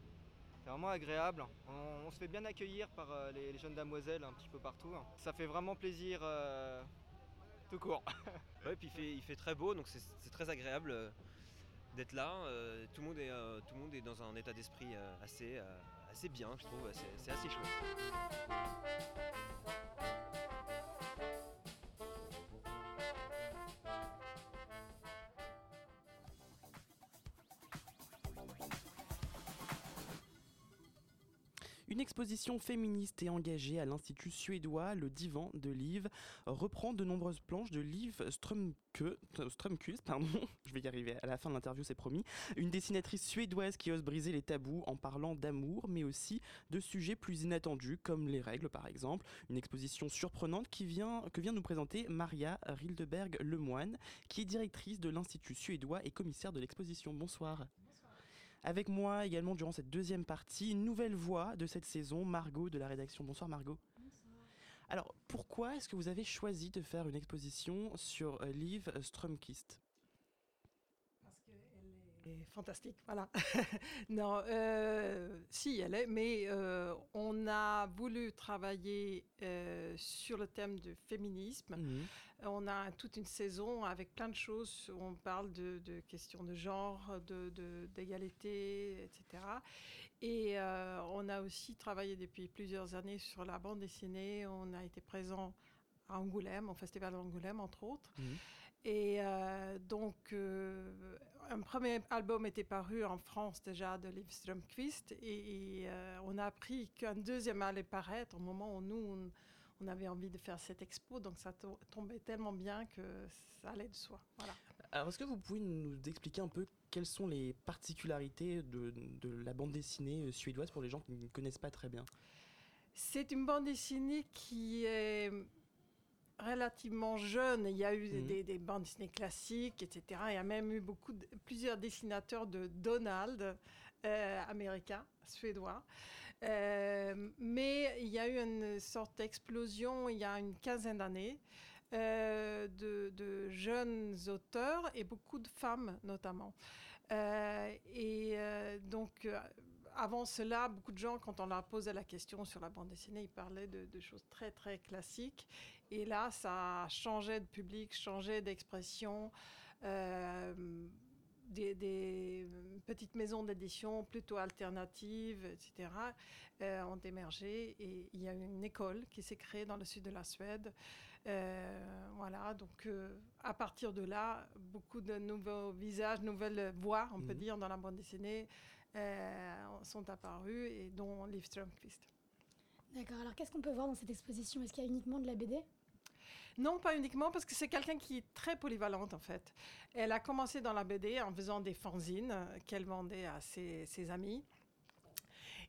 vraiment agréable. On, on se fait bien accueillir par euh, les, les jeunes damoiselles un petit peu partout. Ça fait vraiment plaisir euh, tout court. Ouais, puis il fait, il fait très beau, donc c'est c'est très agréable euh, d'être là. euh, tout, le monde est, euh, tout le monde est dans un état d'esprit euh, assez, assez bien, je trouve. C'est assez chouette. Une exposition féministe et engagée à l'Institut suédois, le Divan de Liv, reprend de nombreuses planches de Liv Strömke, Strömquist, pardon, je vais y arriver à la fin de l'interview, c'est promis, une dessinatrice suédoise qui ose briser les tabous en parlant d'amour, mais aussi de sujets plus inattendus, comme les règles par exemple. Une exposition surprenante qui vient, que vient nous présenter Maria Rildeberg Lemoine, qui est directrice de l'Institut suédois et commissaire de l'exposition. Bonsoir. Avec moi également durant cette deuxième partie, une nouvelle voix de cette saison, Margot de la rédaction. Bonsoir Margot. Alors pourquoi est-ce que vous avez choisi de faire une exposition sur euh, Liv Strömquist est fantastique, voilà. non, euh, si, elle est, mais euh, on a voulu travailler sur le thème du féminisme. On a toute une saison avec plein de choses. où On parle de, de questions de genre, de- de- d'égalité, etc. Et euh, on a aussi travaillé depuis plusieurs années sur la bande dessinée. On a été présent à Angoulême, au Festival d'Angoulême, entre autres. Et euh, donc, euh, un premier album était paru en France déjà de Liv Strömquist et, et, euh, on a appris qu'un deuxième allait paraître au moment où nous, on, on avait envie de faire cette expo. Donc ça to- tombait tellement bien que ça allait de soi. Voilà. Alors, est-ce que vous pouvez nous expliquer un peu quelles sont les particularités de, de la bande dessinée euh, suédoise pour les gens qui ne connaissent pas très bien? C'est une bande dessinée qui est relativement jeune. Il y a eu Mhm. des, des bandes dessinées classiques, etc. Il y a même eu beaucoup de- plusieurs dessinateurs de Donald, euh, américains, suédois. Euh, mais il y a eu une sorte d'explosion il y a une quinzaine d'années euh, de, jeunes auteurs et beaucoup de femmes notamment. Euh, et donc, avant cela, beaucoup de gens, quand on leur posait la question sur la bande dessinée, ils parlaient de, choses très, très classiques. Et là, ça changeait de public, changeait d'expression. Des, des petites maisons d'édition plutôt alternatives, etc., euh, ont émergé. Et il y a une école qui s'est créée dans le sud de la Suède. Euh, voilà, donc euh, à partir de là, beaucoup de nouveaux visages, nouvelles voix, on peut Mhm. dire, dans la bande dessinée euh, sont apparus, et dont Liv Strömquist. D'accord, alors qu'est-ce qu'on peut voir dans cette exposition? Est-ce qu'il y a uniquement de la BD Non, pas uniquement, parce que c'est quelqu'un qui est très polyvalente en fait. Elle a commencé dans la BD en faisant des fanzines qu'elle vendait à ses, ses amis.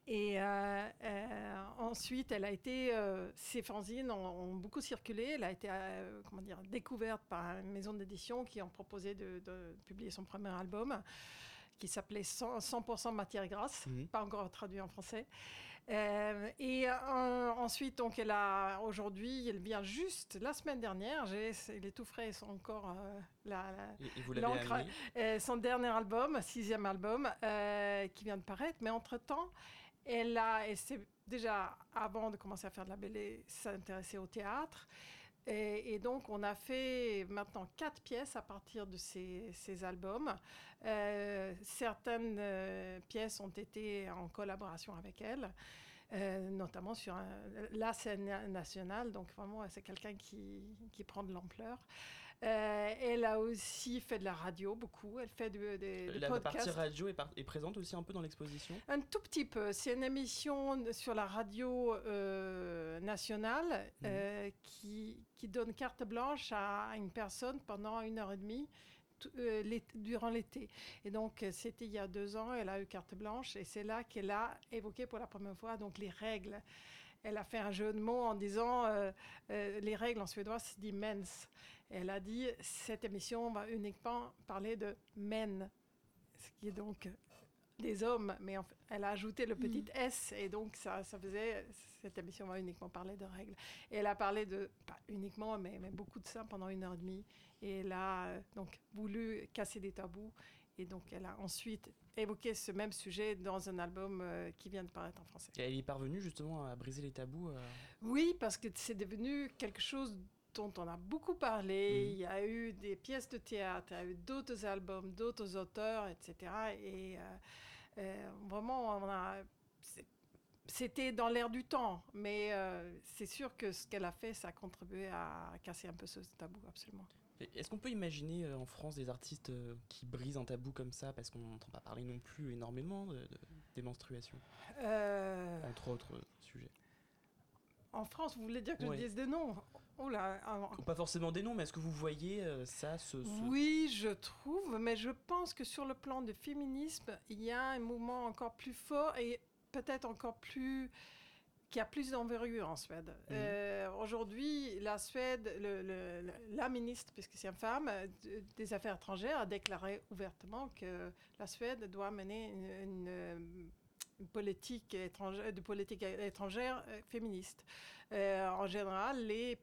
Et euh, euh, ensuite, elle a été, euh, ces fanzines ont, ont beaucoup circulé. Elle a été, euh, comment dire, découverte par une maison d'édition qui ont proposé de, de publier son premier album, qui s'appelait 100%, 100 matière grasse, Mhm. pas encore traduit en français. Euh, et euh, ensuite, donc, elle a aujourd'hui, elle vient juste la semaine dernière. J'ai, c'est- il est tout frais, c'est encore euh, la, Et- et l'encre, son dernier album, sixième album, qui vient de paraître. Mais entre temps, elle a, elle s'est déjà avant de commencer à faire de la BD, s'intéresser au théâtre. Et, donc, on a fait maintenant quatre pièces à partir de ces, albums. Euh, certaines euh, pièces ont été en collaboration avec elle, euh, notamment sur la scène nationale. Donc, vraiment, c'est quelqu'un qui prend de l'ampleur. Euh, elle a aussi fait de la radio, beaucoup. Elle fait des La partie radio est, par- est présente aussi un peu dans l'exposition? Un tout petit peu. C'est une émission sur la radio euh, nationale Mhm. euh, qui, qui donne carte blanche à une personne pendant une heure et demie durant l'été. Et donc, c'était il y a deux ans, elle a eu carte blanche et c'est là qu'elle a évoqué pour la première fois donc, les règles. Elle a fait un jeu de mots en disant euh, euh, les règles en suédois se dit mens. Elle a dit cette émission va uniquement parler de men, ce qui est donc des hommes, mais en fait, elle a ajouté le petit S et donc ça, ça faisait cette émission va uniquement parler de règles. Et elle a parlé de pas uniquement, mais, mais beaucoup de ça pendant une heure et demie. Et elle a euh, donc voulu casser des tabous. Et donc elle a ensuite évoqué ce même sujet dans un album euh, qui vient de paraître en français. Et elle est parvenue justement à briser les tabous. euh, Oui, parce que c'est devenu quelque chose dont on a beaucoup parlé. Il y a eu des pièces de théâtre, il y a eu d'autres albums, d'autres auteurs, etc. Et euh, euh, vraiment, on a. c'est- C'était dans l'air du temps, mais euh, c'est sûr que ce qu'elle a fait, ça a contribué à casser un peu ce tabou, absolument. Est-ce qu'on peut imaginer euh, en France des artistes euh, qui brisent un tabou comme ça parce qu'on n'entend pas parler non plus énormément de, de- des menstruations? Euh, Entre autres sujets. En France, vous voulez dire que Ouais. je dise des noms? Oh là, alors- Pas forcément des noms, mais est-ce que vous voyez euh, ça se, se- Oui, je trouve, mais je pense que sur le plan de féminisme, il y a un mouvement encore plus fort et peut-être encore plus qui a plus d'envergure en Suède. Euh, Aujourd'hui, la Suède, le- le- le- la ministre, puisque c'est une femme, euh, de- des Affaires étrangères, a déclaré ouvertement que la Suède doit mener une politique étrangère, de politique étrangère euh, féministe. Euh, en général, les,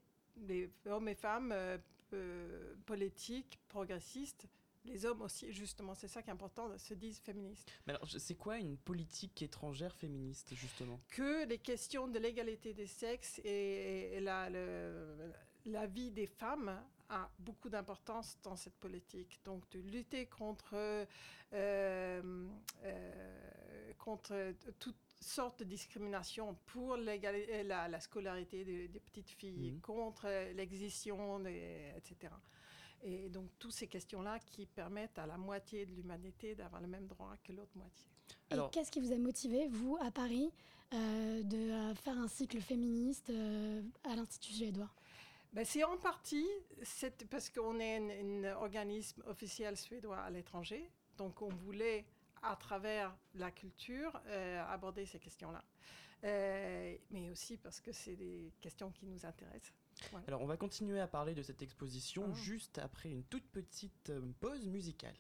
les hommes et femmes euh, politiques, progressistes, les hommes aussi, justement, c'est ça qui est important, se disent féministes. Mais alors, c'est quoi une politique étrangère féministe justement? Que les questions de l'égalité des sexes et, et la, le- la vie des femmes a beaucoup d'importance dans cette politique. Donc, de lutter contre, euh, euh, contre toutes sortes de discrimination pour l'égalité- la, la scolarité des, des petites filles, Mhm. contre l'existence, des- etc. Et donc, toutes ces questions-là qui permettent à la moitié de l'humanité d'avoir le même droit que l'autre moitié. Et qu'est-ce qui vous a motivé, vous, à Paris, euh, de euh, faire un cycle féministe euh, à l'Institut suédois? Ben, C'est en partie c'est parce qu'on est un, organisme officiel suédois à l'étranger. Donc, on voulait, à travers la culture, aborder ces questions-là. mais aussi parce que c'est des questions qui nous intéressent. Alors, on va continuer à parler de cette exposition Ah. juste après une toute petite euh, pause musicale.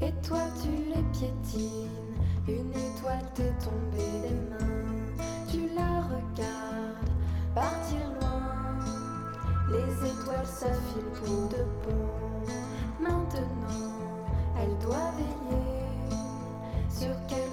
Et toi tu les piétines. Une étoile t'est tombée des mains, tu la regardes partir loin. Les étoiles s'affilent pour de bon. Maintenant, elle doit veiller sur quelqu'un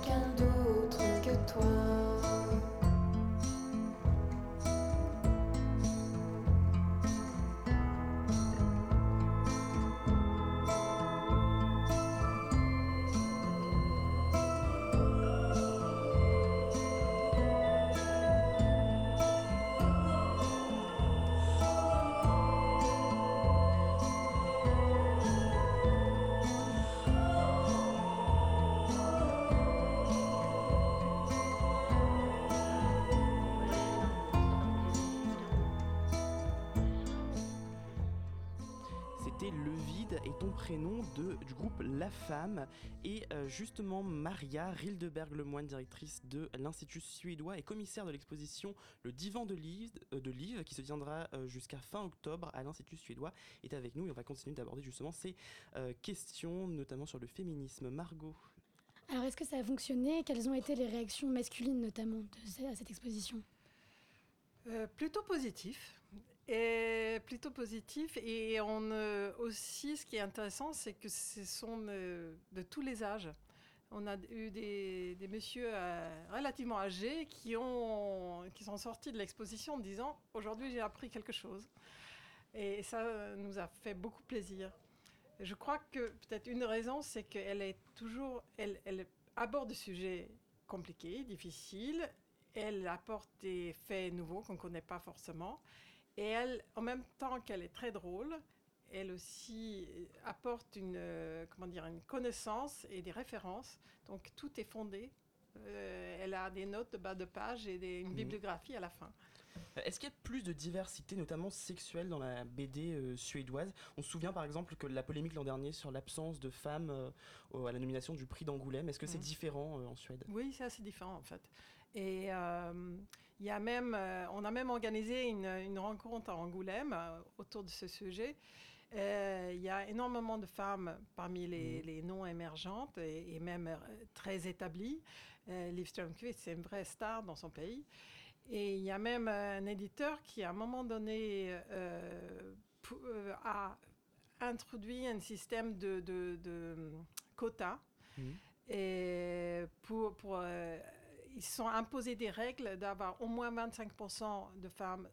de, du groupe La Femme. Et euh, justement, Maria Rildeberg-Lemoine, directrice de l'Institut suédois et commissaire de l'exposition Le Divan de Liv, euh, de Liv qui se tiendra euh, jusqu'à fin octobre à l'Institut suédois, est avec nous et on va continuer d'aborder justement ces euh, questions, notamment sur le féminisme. Margot Alors, est-ce que ça a fonctionné? Quelles ont été les réactions masculines, notamment, de à cette exposition? Euh, plutôt positif. Et plutôt positif. Et euh, aussi, ce qui est intéressant, c'est que ce sont de tous les âges. On a eu des, messieurs euh, relativement âgés qui, ont, qui sont sortis de l'exposition en disant Aujourd'hui, j'ai appris quelque chose. Et ça euh, nous a fait beaucoup plaisir. Je crois que peut-être une raison, c'est qu'elle est toujours. Elle aborde des sujets compliqués, difficiles, elle apporte des faits nouveaux qu'on ne connaît pas forcément. Et elle, en même temps qu'elle est très drôle, elle aussi apporte une, euh, comment dire, une connaissance et des références. Donc tout est fondé. Euh, elle a des notes de bas de page et des- une Mhm. bibliographie à la fin. Euh, Est-ce qu'il y a plus de diversité, notamment sexuelle, dans la BD euh, suédoise? On se souvient par exemple que la polémique l'an dernier sur l'absence de femmes euh, à la nomination du prix d'Angoulême. Est-ce que c'est Mhm. différent euh, en Suède? Oui, c'est assez différent en fait. Et euh, il y a même, euh, on a même organisé une, une rencontre à Angoulême euh, autour de ce sujet. Euh, Il y a énormément de femmes parmi les, les non émergentes et, et même euh, très établies. Euh, Liv Strömquist, c'est une vraie star dans son pays. Et il y a même un éditeur qui, à un moment donné, a introduit un système de, de, de quotas. Et pour, pour, ils se sont imposés des règles d'avoir au moins 25% de femmes,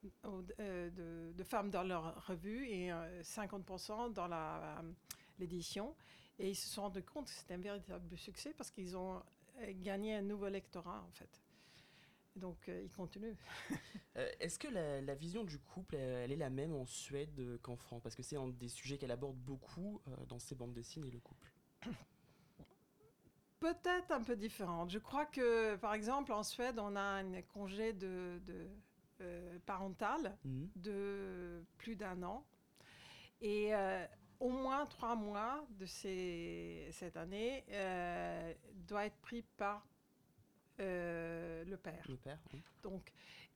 euh, de, de femmes dans leur revue et euh, 50% dans la, euh, l'édition. Et ils se sont rendus compte que c'était un véritable succès parce qu'ils ont euh, gagné un nouveau lectorat, en fait. Donc, euh, ils continuent. Euh, Est-ce que la, la vision du couple, elle, est la même en Suède euh, qu'en France? Parce que c'est un des sujets qu'elle aborde beaucoup euh, dans ses bandes dessinées, le couple. Peut-être un peu différente. Je crois que, par exemple, en Suède, on a un congé de, de, euh, parental Mhm. de plus d'un an. Et euh, au moins trois mois de ces, cette année euh, doit être pris par euh, le père. Le père, oui. Donc,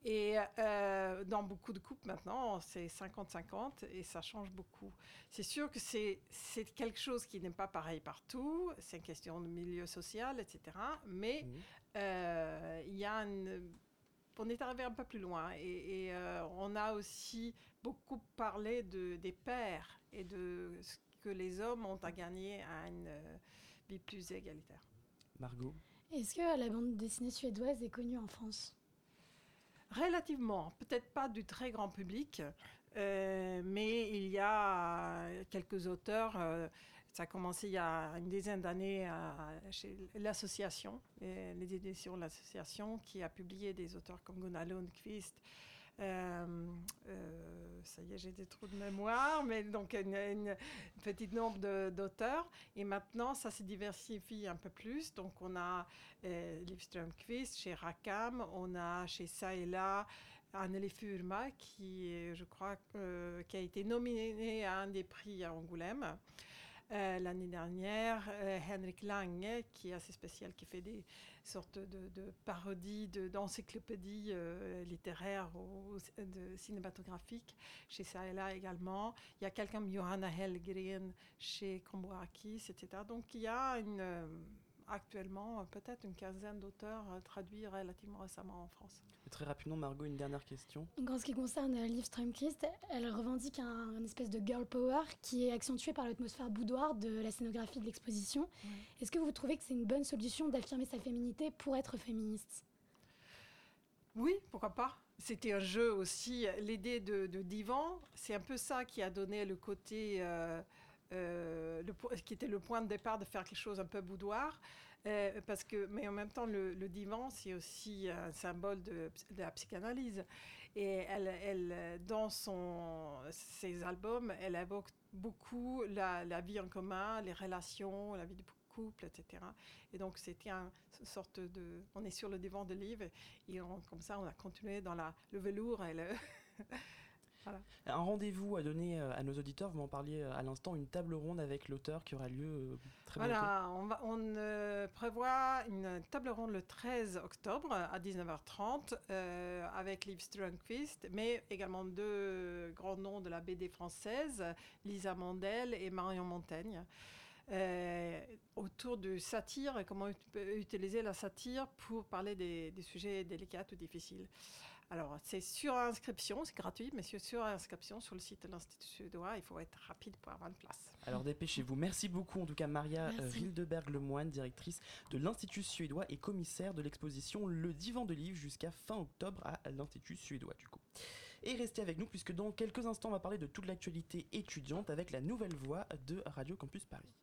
et euh, dans beaucoup de couples maintenant, c'est 50-50 et ça change beaucoup. C'est sûr que c'est quelque chose qui n'est pas pareil partout, c'est une question de milieu social, etc. Mais euh, il y a une- on est arrivé un peu plus loin et, et, euh, on a aussi beaucoup parlé de, des pères et de ce que les hommes ont à gagner à une euh, vie plus égalitaire. Margot? Est-ce que la bande dessinée suédoise est connue en France? Relativement, peut-être pas du très grand public, euh, mais il y a quelques auteurs. euh, ça a commencé il y a une dizaine d'années chez l'association, les éditions de l'association, qui a publié des auteurs comme Gunnar Lundqvist. Euh, euh, ça y est, j'ai des trous de mémoire, mais donc une, une- un petit nombre d'auteurs. Et maintenant, ça se diversifie un peu plus. Donc, on a euh, Strömquist chez Rackham, on a chez ça et là Anneli Furma, qui, je crois, euh, qui a été nominée à un des prix à Angoulême. L'année dernière, Henrik Lange, qui est assez spécial, qui fait des sortes de, de parodies de- euh, littéraires ou cinématographiques chez ça et là également. Il y a quelqu'un Johanna Hellgren chez Komboakis, etc. Donc il y a une, euh, actuellement euh, peut-être une quinzaine d'auteurs euh, traduits relativement récemment en France. Et Très rapidement, Margot, une dernière question. Donc, en ce qui concerne euh, Liv Strömquist, elle revendique un, une espèce de girl power qui est accentué par l'atmosphère boudoir de la scénographie de l'exposition. Est-ce que vous trouvez que c'est une bonne solution d'affirmer sa féminité pour être féministe? Oui, pourquoi pas C'était un jeu aussi. L'idée de, de divan, c'est un peu ça qui a donné le côté, euh, euh, qui était le point de départ de faire quelque chose un peu boudoir. Euh, parce que, mais en même temps, le, divan, c'est aussi un symbole de, la psychanalyse. Et elle, dans son, ses albums, elle évoque beaucoup la, vie en commun, les relations, la vie de couple, etc. Et donc, c'était une sorte de... On est sur le divan de livre et comme ça, on a continué dans la, le velours. voilà. Un rendez-vous à donner euh, à nos auditeurs, vous m'en parliez euh, à l'instant, une table ronde avec l'auteur qui aura lieu euh, très bientôt. Voilà, on, prévoit une table ronde le 13 octobre à 19h30 euh, avec Liv Strömquist, mais également deux grands noms de la BD française, Lisa Mandel et Marion Montaigne. euh, autour de satire et comment utiliser la satire pour parler des, des sujets délicats ou difficiles. Alors, c'est sur inscription, c'est gratuit, mais c'est sur inscription sur le site de l'Institut suédois. Il faut être rapide pour avoir une place. Alors dépêchez-vous. Merci beaucoup en tout cas Maria euh. Rildeberg-Lemoine, directrice de l'Institut suédois et commissaire de l'exposition Le Divan de Livre jusqu'à fin octobre à l'Institut suédois du coup. Et restez avec nous puisque dans quelques instants on va parler de toute l'actualité étudiante avec la nouvelle voix de Radio Campus Paris.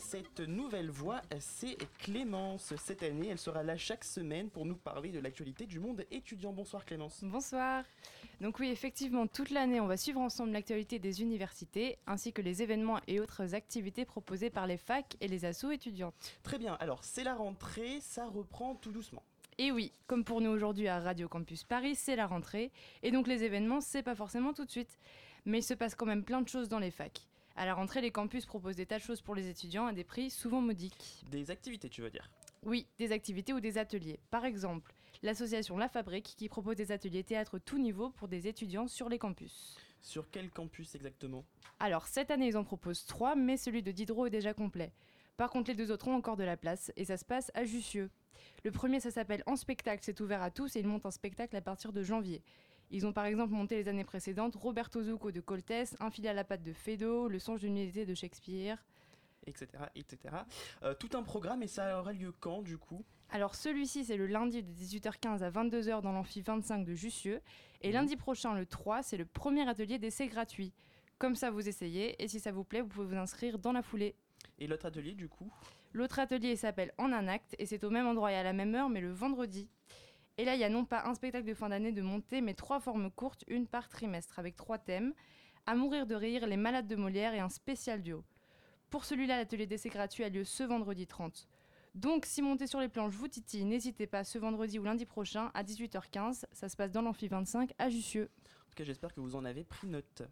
Cette nouvelle voix, c'est Clémence. Cette année, elle sera là chaque semaine pour nous parler de l'actualité du monde étudiant. Bonsoir Clémence. Bonsoir. Donc oui, effectivement, toute l'année, on va suivre ensemble l'actualité des universités, ainsi que les événements et autres activités proposées par les facs et les assos étudiantes. Très bien, alors c'est la rentrée, ça reprend tout doucement. Et oui, comme pour nous aujourd'hui à Radio Campus Paris, c'est la rentrée, et donc les événements, c'est pas forcément tout de suite. Mais il se passe quand même plein de choses dans les facs. À la rentrée, les campus proposent des tas de choses pour les étudiants à des prix souvent modiques. Des activités, tu veux dire? Oui, des activités ou des ateliers. Par exemple, l'association La Fabrique qui propose des ateliers théâtre tout niveau pour des étudiants sur les campus. Sur quel campus exactement? Alors, cette année, ils en proposent trois, mais celui de Diderot est déjà complet. Par contre, les deux autres ont encore de la place et ça se passe à Jussieu. Le premier, ça s'appelle En spectacle, c'est ouvert à tous et ils montent un spectacle à partir de janvier. Ils ont par exemple monté les années précédentes Roberto Zucco de Coltès, Un filet à la patte de Feydeau, Le songe d'une unité de Shakespeare. Etc. etc. Euh, tout un programme et ça aura lieu quand du coup? Alors celui-ci c'est le lundi de 18h15 à 22h dans l'amphi 25 de Jussieu et Mhm. lundi prochain le 3 c'est le premier atelier d'essai gratuit. Comme ça vous essayez et si ça vous plaît vous pouvez vous inscrire dans la foulée. Et l'autre atelier du coup? L'autre atelier s'appelle En un acte et c'est au même endroit et à la même heure mais le vendredi. Et là il y a non pas un spectacle de fin d'année de montée mais trois formes courtes, une par trimestre avec trois thèmes. À mourir de rire, les malades de Molière et un spécial duo. Pour celui-là, l'atelier d'essai gratuit a lieu ce vendredi 30. Donc, si monter sur les planches vous titille, n'hésitez pas ce vendredi ou lundi prochain à 18h15. Ça se passe dans l'amphi 25 à Jussieu. En tout cas, j'espère que vous en avez pris note.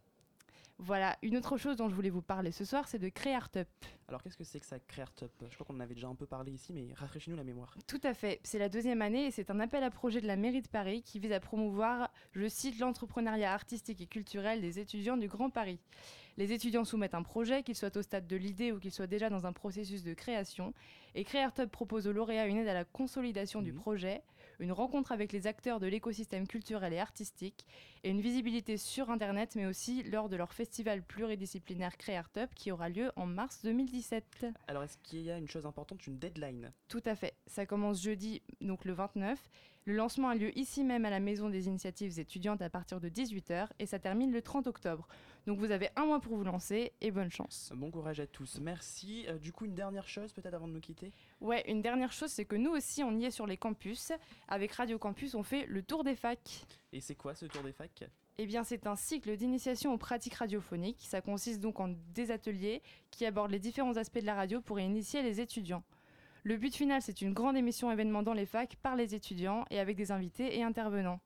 Voilà, une autre chose dont je voulais vous parler ce soir, c'est de CréArtUp. Alors, qu'est-ce que c'est que ça, CréArtUp Je crois qu'on en avait déjà un peu parlé ici, mais rafraîchis-nous la mémoire. Tout à fait, c'est la deuxième année et c'est un appel à projet de la mairie de Paris qui vise à promouvoir, je cite, l'entrepreneuriat artistique et culturel des étudiants du Grand Paris. Les étudiants soumettent un projet, qu'il soit au stade de l'idée ou qu'il soit déjà dans un processus de création, et CréArtUp propose aux lauréats une aide à la consolidation du projet, une rencontre avec les acteurs de l'écosystème culturel et artistique, et une visibilité sur Internet, mais aussi lors de leur festival pluridisciplinaire CréArtUp qui aura lieu en mars 2017. Alors, est-ce qu'il y a une chose importante, une deadline? Tout à fait. Ça commence jeudi, donc le 29. Le lancement a lieu ici même à la Maison des Initiatives étudiantes à partir de 18h et ça termine le 30 octobre. Donc vous avez un mois pour vous lancer et bonne chance. Bon courage à tous, merci. Euh, du coup, une dernière chose peut-être avant de nous quitter? Ouais, une dernière chose, c'est que nous aussi, on y est sur les campus. Avec Radio Campus, on fait le tour des facs. Et c'est quoi ce tour des facs? Eh bien, c'est un cycle d'initiation aux pratiques radiophoniques. Ça consiste donc en des ateliers qui abordent les différents aspects de la radio pour y initier les étudiants. Le but final, c'est une grande émission événement dans les facs par les étudiants et avec des invités et intervenants.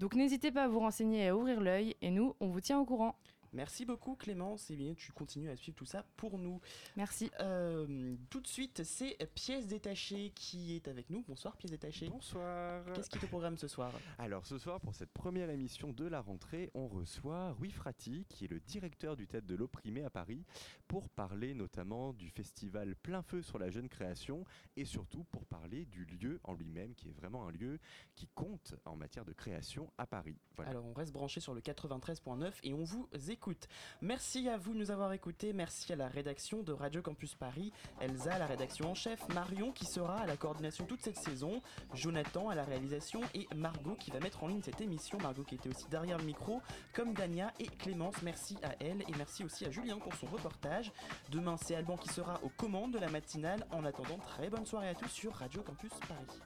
Donc n'hésitez pas à vous renseigner et à ouvrir l'œil, et nous, on vous tient au courant. Merci beaucoup Clémence, et bien tu continues à suivre tout ça pour nous. Merci. Euh, tout de suite, c'est Pièce détachée qui est avec nous. Bonsoir Pièce détachée. Bonsoir. Qu'est-ce qui te programme ce soir Alors ce soir, pour cette première émission de la rentrée, on reçoit Rui Frati, qui est le directeur du Théâtre de l'Opprimé à Paris, pour parler notamment du festival Plein Feu sur la jeune création et surtout pour parler du lieu en lui-même, qui est vraiment un lieu qui compte en matière de création à Paris. Voilà. Alors on reste branché sur le 93.9 et on vous écoute. Merci à vous de nous avoir écoutés, merci à la rédaction de Radio Campus Paris, Elsa, la rédaction en chef, Marion qui sera à la coordination toute cette saison, Jonathan à la réalisation. Et Margot qui va mettre en ligne cette émission, Margot qui était aussi derrière le micro, comme Dania et Clémence, merci à elle. Et merci aussi à Julien pour son reportage. Demain c'est Alban qui sera aux commandes de la matinale, en attendant très bonne soirée à tous sur Radio Campus Paris.